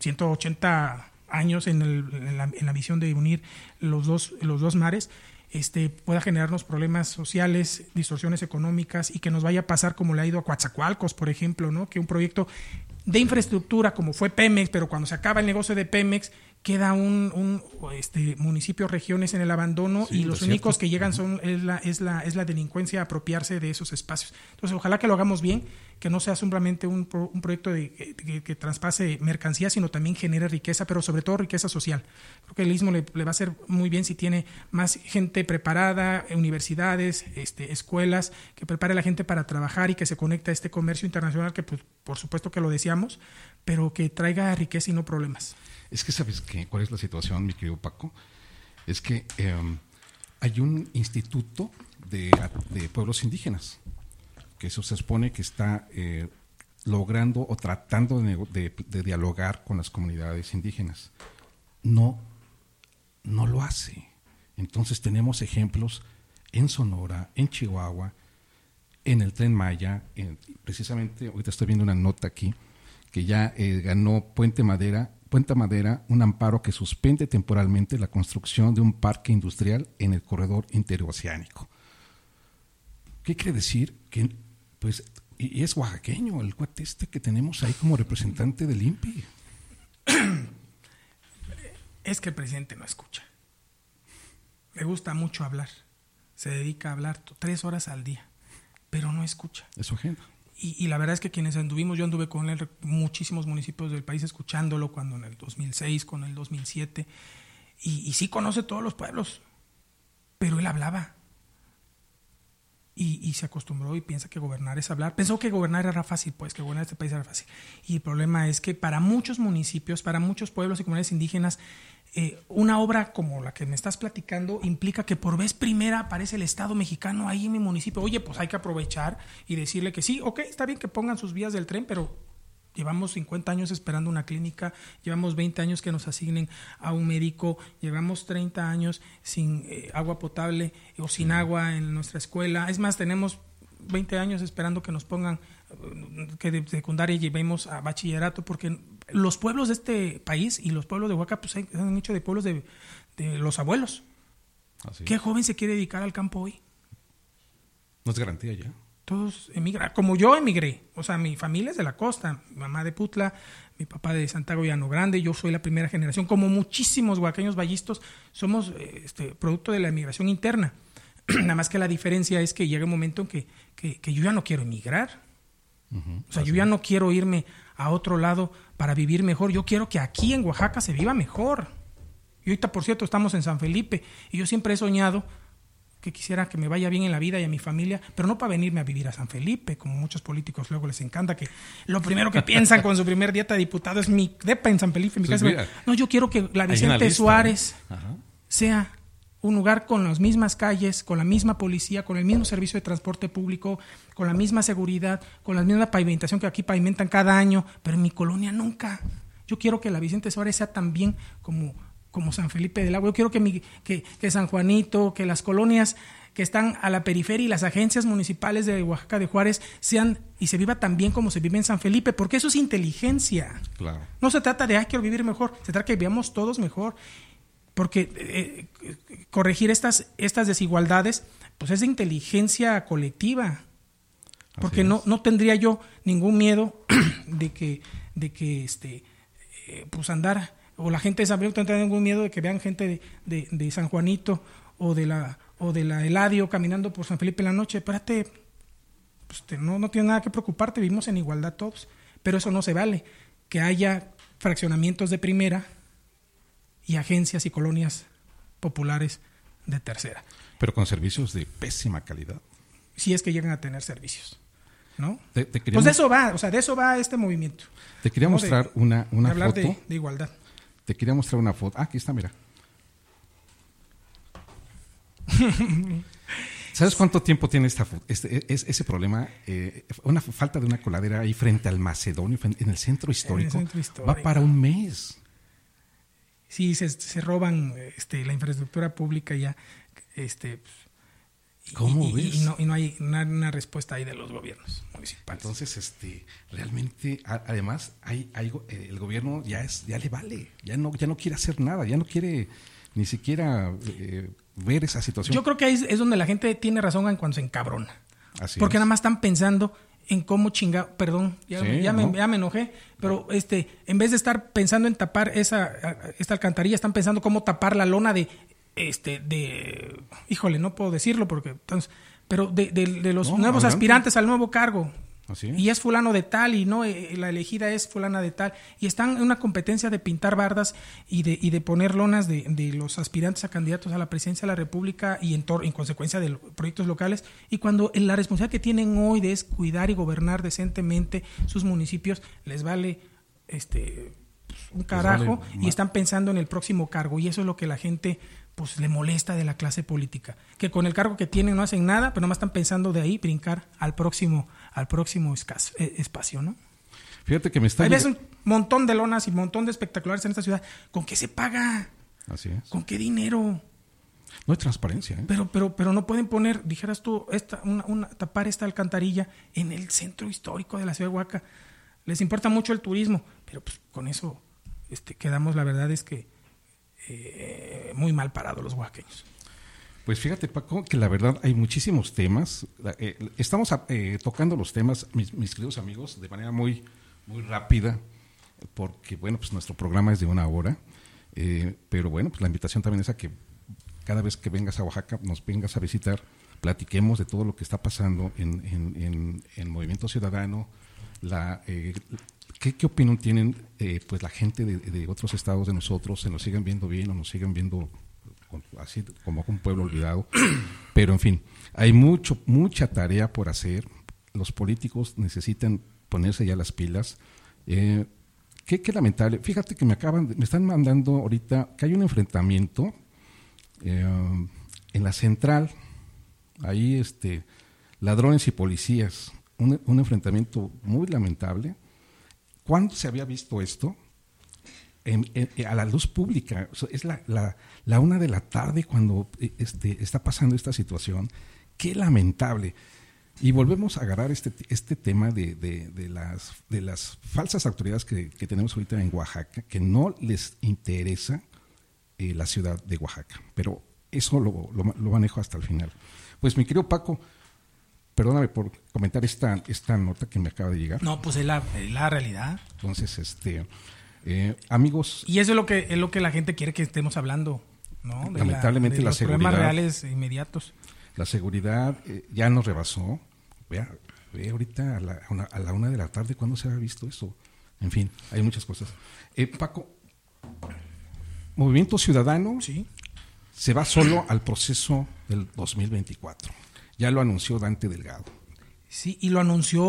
180 años en, el- en la, en la visión de unir los dos, los dos mares, este, pueda generarnos problemas sociales, distorsiones económicas y que nos vaya a pasar como le ha ido a Coatzacoalcos, por ejemplo, ¿no? que un proyecto de infraestructura como fue Pemex, pero cuando se acaba el negocio de Pemex queda un, un este, municipio, regiones en el abandono Sí, y los únicos que llegan son es la, es, la, es la delincuencia a apropiarse de esos espacios. Entonces, ojalá que lo hagamos bien, que no sea simplemente un, pro- un proyecto de, que, que traspase mercancía, sino también genere riqueza, pero sobre todo riqueza social. Creo que el istmo le, le va a hacer muy bien si tiene más gente preparada, universidades, este, escuelas, que prepare a la gente para trabajar y que se conecte a este comercio internacional que, pues, por supuesto que lo deseamos, pero que traiga riqueza y no problemas. Es que sabes qué? cuál es la situación, mi querido Paco. Es que eh, hay un instituto de, pueblos indígenas que eso se supone que está eh, logrando o tratando de, de- dialogar con las comunidades indígenas. No, no lo hace. Entonces tenemos ejemplos en Sonora, en Chihuahua, en el tren Maya, en- precisamente ahorita estoy viendo una nota aquí que ya eh, ganó Puente Madera, Puente Madera un amparo que suspende temporalmente la construcción de un parque industrial en el corredor interoceánico. ¿Qué quiere decir? Que pues y es oaxaqueño el cuate este que tenemos ahí como representante del INPI. Es que el presidente no escucha. Le gusta mucho hablar. Se dedica a hablar tres horas al día, pero no escucha. Es su agenda. Y, y la verdad es que quienes anduvimos, yo anduve con él muchísimos municipios del país escuchándolo cuando en el 2006, con el 2007, y, y sí conoce todos los pueblos, pero él hablaba. Y, y se acostumbró y piensa que gobernar es hablar. Pensó que gobernar era fácil, pues que gobernar este país era fácil. Y el problema es que para muchos municipios, para muchos pueblos y comunidades indígenas, eh, una obra como la que me estás platicando implica que por vez primera aparece el Estado mexicano ahí en mi municipio. Oye, pues hay que aprovechar y decirle que sí, ok, está bien que pongan sus vías del tren, pero Llevamos 50 años esperando una clínica, llevamos 20 años que nos asignen a un médico, llevamos 30 años sin eh, agua potable o sin agua en nuestra escuela. Es más, tenemos 20 años esperando que nos pongan, eh, que de secundaria llevemos a bachillerato, porque los pueblos de este país y los pueblos de Oaxaca pues, han- han hecho de pueblos de, de los abuelos. Así. ¿Qué joven se quiere dedicar al campo hoy? No es garantía ya. todos emigran, como yo emigré, o sea, mi familia es de la costa, mi mamá de Putla, mi papá de Santiago Llano Grande, yo soy la primera generación, como muchísimos huaqueños vallistos, somos eh, este, producto de la emigración interna. Nada más que la diferencia es que llega un momento en que, que, que yo ya no quiero emigrar. O sea, yo ya no quiero irme a otro lado para vivir mejor, yo quiero que aquí en Oaxaca se viva mejor. Y ahorita, por cierto, estamos en San Felipe y yo siempre he soñado que quisiera que me vaya bien en la vida y a mi familia, pero no para venirme a vivir a San Felipe, como muchos políticos luego les encanta que lo primero que piensan con su primer dieta de diputado es mi depa en San Felipe, mi Pues casa. mira, No, yo quiero que la Vicente lista, Suárez ¿eh? Sea un lugar con las mismas calles, con la misma policía, con el mismo servicio de transporte público, con la misma seguridad, con la misma pavimentación que aquí pavimentan cada año, pero en mi colonia nunca. Yo quiero que la Vicente Suárez sea también como, como San Felipe del Agua. Yo quiero que, mi, que, que San Juanito, que las colonias que están a la periferia y las agencias municipales de Oaxaca de Juárez sean y se viva tan bien como se vive en San Felipe, porque eso es inteligencia. Claro. No se trata de, ay, quiero vivir mejor, se trata de que vivamos todos mejor. Porque eh, corregir estas, estas desigualdades pues es de inteligencia colectiva. Porque no, no tendría yo ningún miedo de que, de que este, eh, pues andar, o la gente de San Benito no tendría ningún miedo de que vean gente de, de- de San Juanito o de la o de la Eladio caminando por San Felipe en la noche. Espérate, pues te- no, no tienes nada que preocuparte, vivimos en igualdad todos. Pero eso no se vale. Que haya fraccionamientos de primera y agencias y colonias populares de tercera. Pero con servicios de pésima calidad. Si es que llegan a tener servicios. ¿No? Te, te quería, Pues de eso va, o sea, de eso va este movimiento. te quería mostrar De- una, una hablar foto. de, de igualdad. Te quería mostrar una foto. Ah, aquí está, mira. ¿Sabes cuánto tiempo tiene esta este, es- ese problema? Eh, una falta de una coladera ahí frente al Macedonio, frente- en el centro histórico. centro Va para un mes. Sí, se, se roban este, la infraestructura pública ya. Este, y- ¿Cómo y, ves? y no, y no hay una, una respuesta ahí de los gobiernos municipales. Entonces, este, realmente, a- además, hay, hay eh, el gobierno ya es, ya le vale, ya no, ya no quiere hacer nada, ya no quiere ni siquiera eh, ver esa situación. Yo creo que ahí es, es donde la gente tiene razón en cuando se encabrona. Así Porque es. nada más están pensando en cómo chingar, perdón, ya, Sí, me- ya, me, ya me enojé, pero este, en vez de estar pensando en tapar esa esta alcantarilla, están pensando cómo tapar la lona de este de híjole, no puedo decirlo porque entonces, pero de, de- de los No, nuevos adelante. aspirantes al nuevo cargo. Así es. Y es fulano de tal y no eh, la elegida es fulana de tal. Y están en una competencia de pintar bardas y de, y de poner lonas de, de los aspirantes a candidatos a la presidencia de la República y en, en consecuencia de proyectos locales. Y cuando la responsabilidad que tienen hoy de es cuidar y gobernar decentemente sus municipios les vale este pues, un carajo vale y están pensando en el próximo cargo. Y eso es lo que la gente pues le molesta de la clase política. Que con el cargo que tienen no hacen nada pero nomás están pensando de ahí brincar al próximo al próximo escaso- eh, espacio no Fíjate que me está ves un montón de lonas y un montón de espectaculares en esta ciudad con qué se paga Así es. con qué dinero No hay transparencia. ¿eh? pero pero pero no pueden poner dijeras tú esta una, una- tapar esta alcantarilla en el centro histórico de la ciudad de Oaxaca les importa mucho el turismo pero pues con eso este quedamos la verdad es que eh, muy mal parados los oaxaqueños Pues fíjate, Paco, que la verdad hay muchísimos temas. Eh, estamos eh, tocando los temas, mis, mis queridos amigos, de manera muy, muy rápida, porque, bueno, pues nuestro programa es de una hora. eh, pero bueno, pues la invitación también es a que cada vez que vengas a Oaxaca, nos vengas a visitar, platiquemos de todo lo que está pasando en, en, en- en Movimiento Ciudadano, la, eh, ¿qué, qué opinión tienen eh, pues la gente de, de otros estados de nosotros? ¿Se nos siguen viendo bien o nos siguen viendo así como un pueblo olvidado? Pero en fin, hay mucho, mucha tarea por hacer. Los políticos necesitan ponerse ya las pilas. Eh, qué, qué lamentable. Fíjate que me acaban, me están mandando ahorita que hay un enfrentamiento eh, en la central. Ahí, este, ladrones y policías. Un, un enfrentamiento muy lamentable. ¿Cuándo se había visto esto? En- en- a la luz pública. O sea, es la, la, la una de la tarde cuando eh, este, está pasando esta situación. Qué lamentable. Y volvemos a agarrar este, este tema de, de- de las, de las falsas autoridades que, que tenemos ahorita en Oaxaca, que no les interesa eh, la ciudad de Oaxaca. Pero eso lo, lo, lo manejo hasta el final. Pues mi querido Paco, perdóname por comentar esta, esta nota que me acaba de llegar. no pues es la, es la realidad Entonces, este, eh, amigos, y eso es lo que es lo que la gente quiere que estemos hablando no De Lamentablemente de la los problemas reales e inmediatos la seguridad eh, ya nos rebasó. Vea, ve ahorita a la, a una, a la una de la tarde, ¿cuándo se ha visto eso? En fin, hay muchas cosas. Eh, Paco, Movimiento Ciudadano sí se va solo al proceso del 2024. Ya lo anunció Dante Delgado. Sí, y lo anunció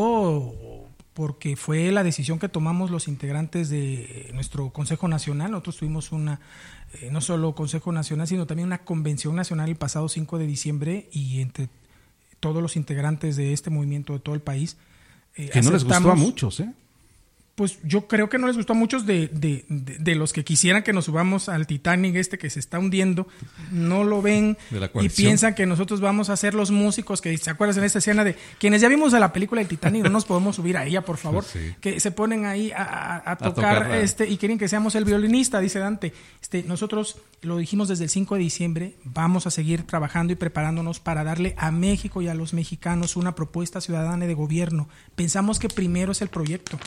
porque fue la decisión que tomamos los integrantes de nuestro Consejo Nacional. Nosotros tuvimos una, eh, no solo Consejo Nacional, sino también una convención nacional el pasado 5 de diciembre y entre todos los integrantes de este movimiento de todo el país. eh, Que no les gustó a muchos, ¿eh? Pues yo creo que no les gustó a muchos de, de, de- de los que quisieran que nos subamos al Titanic este que se está hundiendo. No lo ven y piensan que nosotros vamos a ser los músicos que, ¿se acuerdan en esta escena de quienes ya vimos a la película del Titanic, no nos podemos subir a ella, por favor? Sí. Que se ponen ahí a, a- a tocar, este y quieren que seamos el violinista, dice Dante. Este, nosotros lo dijimos desde el 5 de diciembre, vamos a seguir trabajando y preparándonos para darle a México y a los mexicanos una propuesta ciudadana de gobierno. Pensamos que primero es el proyecto.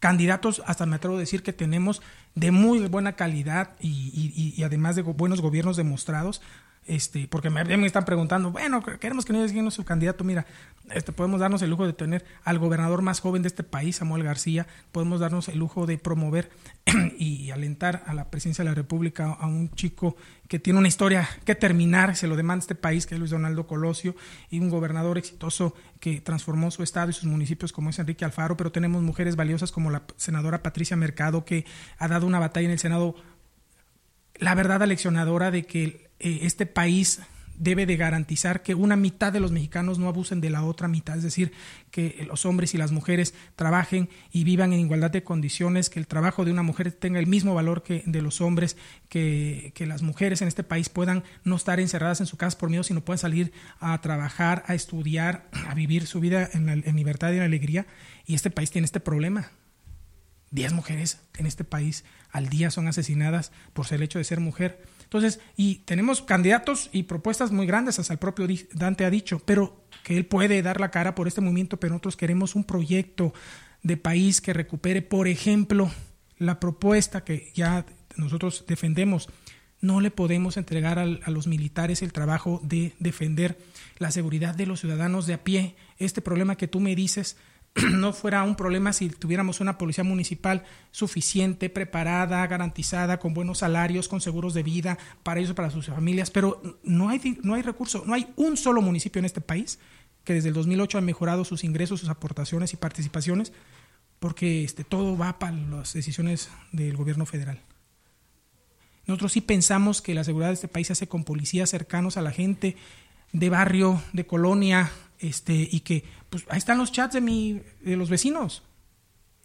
Candidatos, hasta me atrevo a decir que tenemos de muy buena calidad y, y- y- además de buenos gobiernos demostrados. Este, porque me, están preguntando, bueno, queremos que nos digan su candidato. Mira, este, podemos darnos el lujo de tener al gobernador más joven de este país, Samuel García. Podemos darnos el lujo de promover y alentar a la presidencia de la República a un chico que tiene una historia que terminar, se lo demanda este país, que es Luis Donaldo Colosio, y un gobernador exitoso que transformó su estado y sus municipios como es Enrique Alfaro, pero tenemos mujeres valiosas como la senadora Patricia Mercado, que ha dado una batalla en el Senado la verdad aleccionadora de que eh, este país debe de garantizar que una mitad de los mexicanos no abusen de la otra mitad, es decir, que los hombres y las mujeres trabajen y vivan en igualdad de condiciones, que el trabajo de una mujer tenga el mismo valor que de los hombres, que, que las mujeres en este país puedan no estar encerradas en su casa por miedo, sino puedan salir a trabajar, a estudiar, a vivir su vida en, la- en libertad y en alegría. Y este país tiene este problema. 10 mujeres en este país al día son asesinadas por el hecho de ser mujer. Entonces, y tenemos candidatos y propuestas muy grandes, hasta el propio Dante ha dicho, pero que él puede dar la cara por este movimiento, pero nosotros queremos un proyecto de país que recupere, por ejemplo, la propuesta que ya nosotros defendemos. No le podemos entregar a los militares el trabajo de defender la seguridad de los ciudadanos de a pie. Este problema que tú me dices, no fuera un problema si tuviéramos una policía municipal suficiente, preparada, garantizada, con buenos salarios, con seguros de vida para ellos para sus familias, pero no hay, no hay recurso, no hay un solo municipio en este país que desde el 2008 ha mejorado sus ingresos, sus aportaciones y participaciones, porque este, todo va para las decisiones del gobierno federal. Nosotros sí pensamos que la seguridad de este país se hace con policías cercanos a la gente, de barrio, de colonia, este, y que pues ahí están los chats de mi, de los vecinos.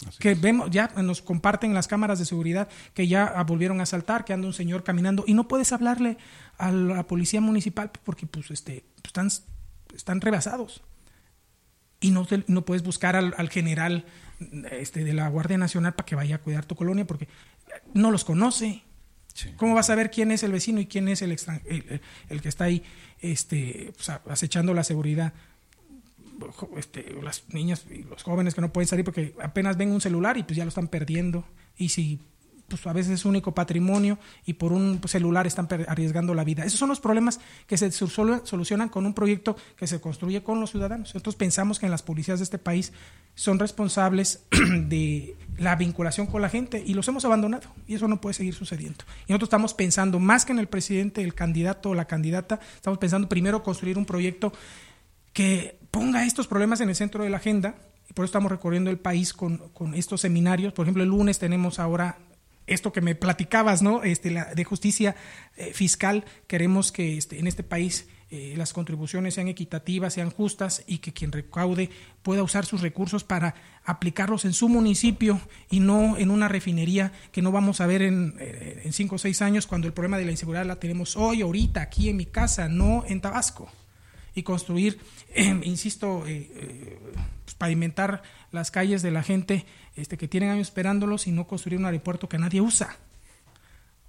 Así Que es. vemos, ya nos comparten las cámaras de seguridad que ya volvieron a asaltar, que anda un señor caminando, y no puedes hablarle a la policía municipal porque pues este están, están rebasados. Y no, te- no puedes buscar al, al general este, de la Guardia Nacional para que vaya a cuidar tu colonia porque no los conoce. Sí. ¿Cómo vas a ver quién es el vecino y quién es el, el, el- que está ahí este, pues, acechando la seguridad? Este, las niñas y los jóvenes que no pueden salir porque apenas ven un celular y pues ya lo están perdiendo. Y si pues a veces es único patrimonio y por un celular están arriesgando la vida. Esos son los problemas que se solucionan con un proyecto que se construye con los ciudadanos. Nosotros pensamos que en las policías de este país son responsables de la vinculación con la gente y los hemos abandonado y eso no puede seguir sucediendo. Y nosotros estamos pensando más que en el presidente, el candidato o la candidata, estamos pensando primero construir un proyecto que ponga estos problemas en el centro de la agenda y por eso estamos recorriendo el país con, con estos seminarios. Por ejemplo, el lunes tenemos ahora esto que me platicabas, ¿no? Este, la, de justicia eh, fiscal. Queremos que este, en este país eh, las contribuciones sean equitativas, sean justas y que quien recaude pueda usar sus recursos para aplicarlos en su municipio y no en una refinería que no vamos a ver en, eh, en cinco o seis años cuando el problema de la inseguridad la tenemos hoy, ahorita, aquí en mi casa, no en Tabasco y construir, eh, insisto, eh, eh, pues, pavimentar las calles de la gente este, que tienen años esperándolos y no construir un aeropuerto que nadie usa.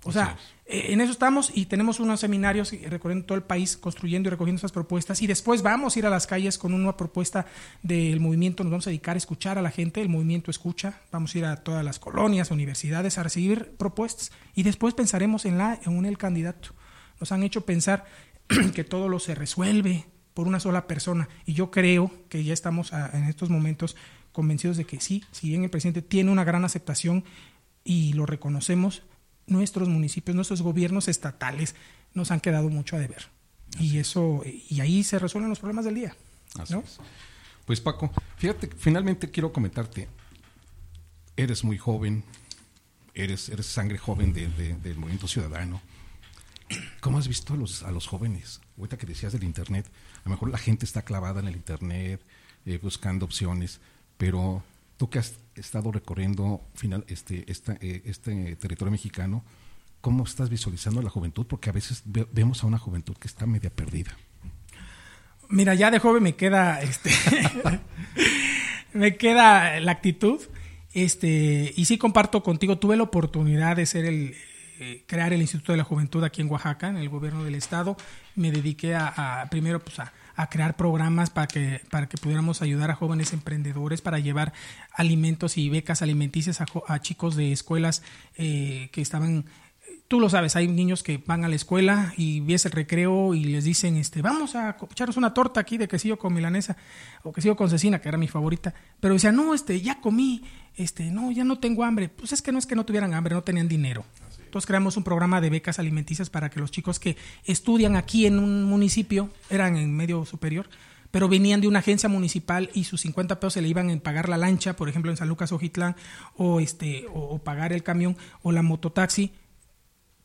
O sea, eh, en eso estamos y tenemos unos seminarios recorriendo todo el país, construyendo y recogiendo esas propuestas y después vamos a ir a las calles con una propuesta del movimiento, nos vamos a dedicar a escuchar a la gente, el movimiento escucha, vamos a ir a todas las colonias, universidades a recibir propuestas y después pensaremos en, la, en el candidato. Nos han hecho pensar que todo lo se resuelve por una sola persona y yo creo que ya estamos a- en estos momentos convencidos de que sí, si bien el presidente tiene una gran aceptación y lo reconocemos, nuestros municipios, nuestros gobiernos estatales nos han quedado mucho a deber. Y eso, y ahí se resuelven los problemas del día. Así ¿no? es. Pues Paco, fíjate, finalmente quiero comentarte, eres muy joven, eres, eres sangre joven de- de- del movimiento ciudadano. ¿Cómo has visto a los, a los jóvenes? Ahorita que decías del Internet, a lo mejor la gente está clavada en el Internet, eh, buscando opciones, pero tú que has estado recorriendo final, este, eh, este territorio mexicano, ¿cómo estás visualizando la juventud? Porque a veces ve- vemos a una juventud que está media perdida. Mira, ya de joven me queda este me queda la actitud. Este, y sí comparto contigo, tuve la oportunidad de ser el eh, crear el Instituto de la Juventud aquí en Oaxaca, en el gobierno del estado. Me dediqué a, primero pues a, crear programas para que para que pudiéramos ayudar a jóvenes emprendedores para llevar alimentos y becas alimenticias a, a chicos de escuelas eh, que estaban Tú lo sabes, hay niños que van a la escuela y ves el recreo y les dicen, este, vamos a echaros una torta aquí de quesillo con milanesa o quesillo con cecina, que era mi favorita. Pero decían, no, este, ya comí, este, no, ya no tengo hambre. Pues es que no es que no tuvieran hambre, no tenían dinero. Entonces creamos un programa de becas alimenticias para que los chicos que estudian aquí en un municipio, eran en medio superior, pero venían de una agencia municipal y sus 50 pesos se le iban en pagar la lancha, por ejemplo en San Lucas Ojitlán, o este, o, pagar el camión o la mototaxi,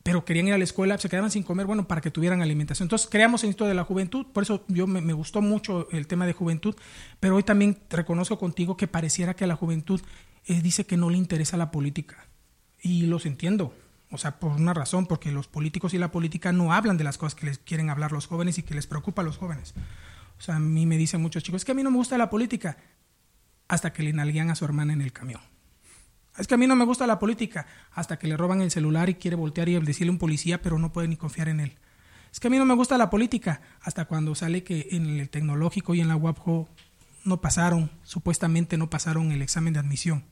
pero querían ir a la escuela, se quedaban sin comer, bueno, para que tuvieran alimentación. Entonces creamos el de la Juventud, por eso yo me, gustó mucho el tema de juventud, pero hoy también reconozco contigo que pareciera que la juventud eh, dice que no le interesa la política. Y los entiendo, o sea, por una razón, porque los políticos y la política no hablan de las cosas que les quieren hablar los jóvenes y que les preocupa a los jóvenes. O sea, a mí me dicen muchos chicos, es que a mí no me gusta la política, hasta que le nalguean a su hermana en el camión. Es que a mí no me gusta la política, hasta que le roban el celular y quiere voltear y decirle a un policía, pero no puede ni confiar en él. Es que a mí no me gusta la política, hasta cuando sale que en el tecnológico y en la UAPJO no pasaron, supuestamente no pasaron el examen de admisión.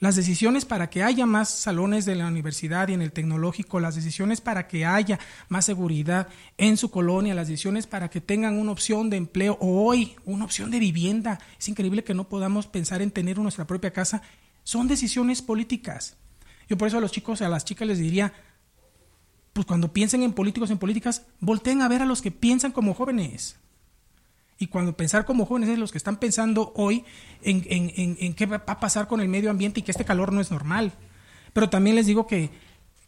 Las decisiones para que haya más salones de la universidad y en el tecnológico, las decisiones para que haya más seguridad en su colonia, las decisiones para que tengan una opción de empleo o hoy una opción de vivienda. Es increíble que no podamos pensar en tener nuestra propia casa. Son decisiones políticas. Yo por eso a los chicos, a las chicas les diría, pues cuando piensen en políticos, en políticas, volteen a ver a los que piensan como jóvenes. Y cuando pensar como jóvenes es los que están pensando hoy en, en, en, qué va a pasar con el medio ambiente y que este calor no es normal. Pero también les digo que,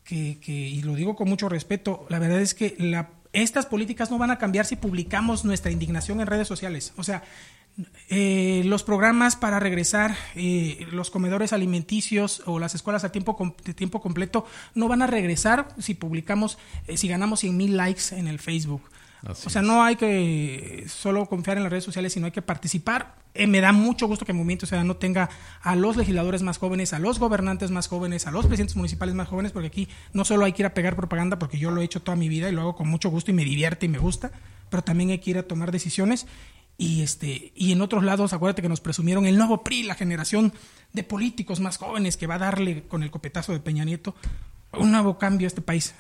que, que y lo digo con mucho respeto, la verdad es que la, estas políticas no van a cambiar si publicamos nuestra indignación en redes sociales. O sea, eh, los programas para regresar, eh, los comedores alimenticios o las escuelas a tiempo com- de tiempo completo no van a regresar si publicamos, eh, si ganamos 100 mil likes en el Facebook. Así o sea, es. no hay que solo confiar en las redes sociales, sino hay que participar. Eh, me da mucho gusto que el Movimiento Ciudadano tenga a los legisladores más jóvenes, a los gobernantes más jóvenes, a los presidentes municipales más jóvenes, porque aquí no solo hay que ir a pegar propaganda, porque yo lo he hecho toda mi vida y lo hago con mucho gusto y me divierte y me gusta, pero también hay que ir a tomar decisiones. Y, este, y en otros lados, acuérdate que nos presumieron el nuevo PRI, la generación de políticos más jóvenes que va a darle con el copetazo de Peña Nieto un nuevo cambio a este país.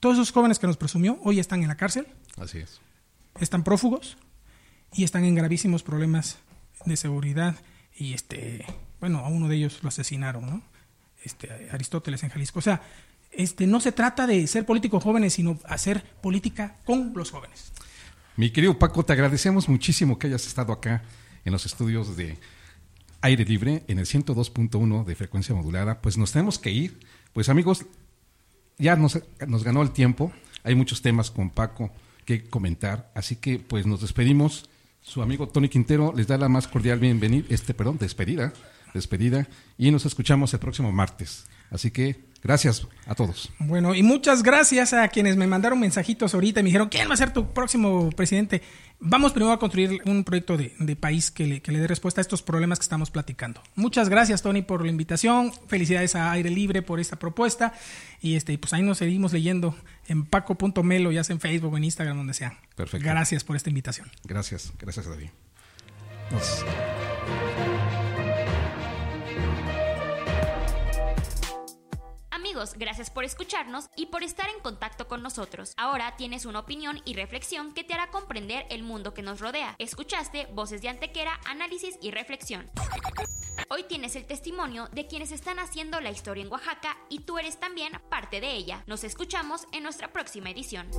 Todos esos jóvenes que nos presumió hoy están en la cárcel, Así es. están prófugos y están en gravísimos problemas de seguridad y este bueno a uno de ellos lo asesinaron no este Aristóteles en Jalisco o sea este no se trata de ser políticos jóvenes sino hacer política con los jóvenes Mi querido Paco, te agradecemos muchísimo que hayas estado acá en los estudios de Aire Libre en el 102.1 de frecuencia modulada. Pues nos tenemos que ir. Pues amigos, ya nos, ganó el tiempo. Hay muchos temas con Paco que comentar. Así que pues nos despedimos. Su amigo Tony Quintero les da la más cordial bienvenida, este, perdón, despedida, despedida. Y nos escuchamos el próximo martes. Así que gracias a todos. Bueno, y muchas gracias a quienes me mandaron mensajitos ahorita y me dijeron, ¿quién va a ser tu próximo presidente? Vamos primero a construir un proyecto de, de país que le, que le dé respuesta a estos problemas que estamos platicando. Muchas gracias, Tony, por la invitación. Felicidades a Aire Libre por esta propuesta. Y este, pues ahí nos seguimos leyendo en paco.melo, ya sea en Facebook o en Instagram, donde sea. Perfecto. Gracias por esta invitación. Gracias, gracias David. Nos- Amigos, gracias por escucharnos y por estar en contacto con nosotros. Ahora tienes una opinión y reflexión que te hará comprender el mundo que nos rodea. Escuchaste Voces de Antequera, análisis y reflexión. Hoy tienes el testimonio de quienes están haciendo la historia en Oaxaca y tú eres también parte de ella. Nos escuchamos en nuestra próxima edición.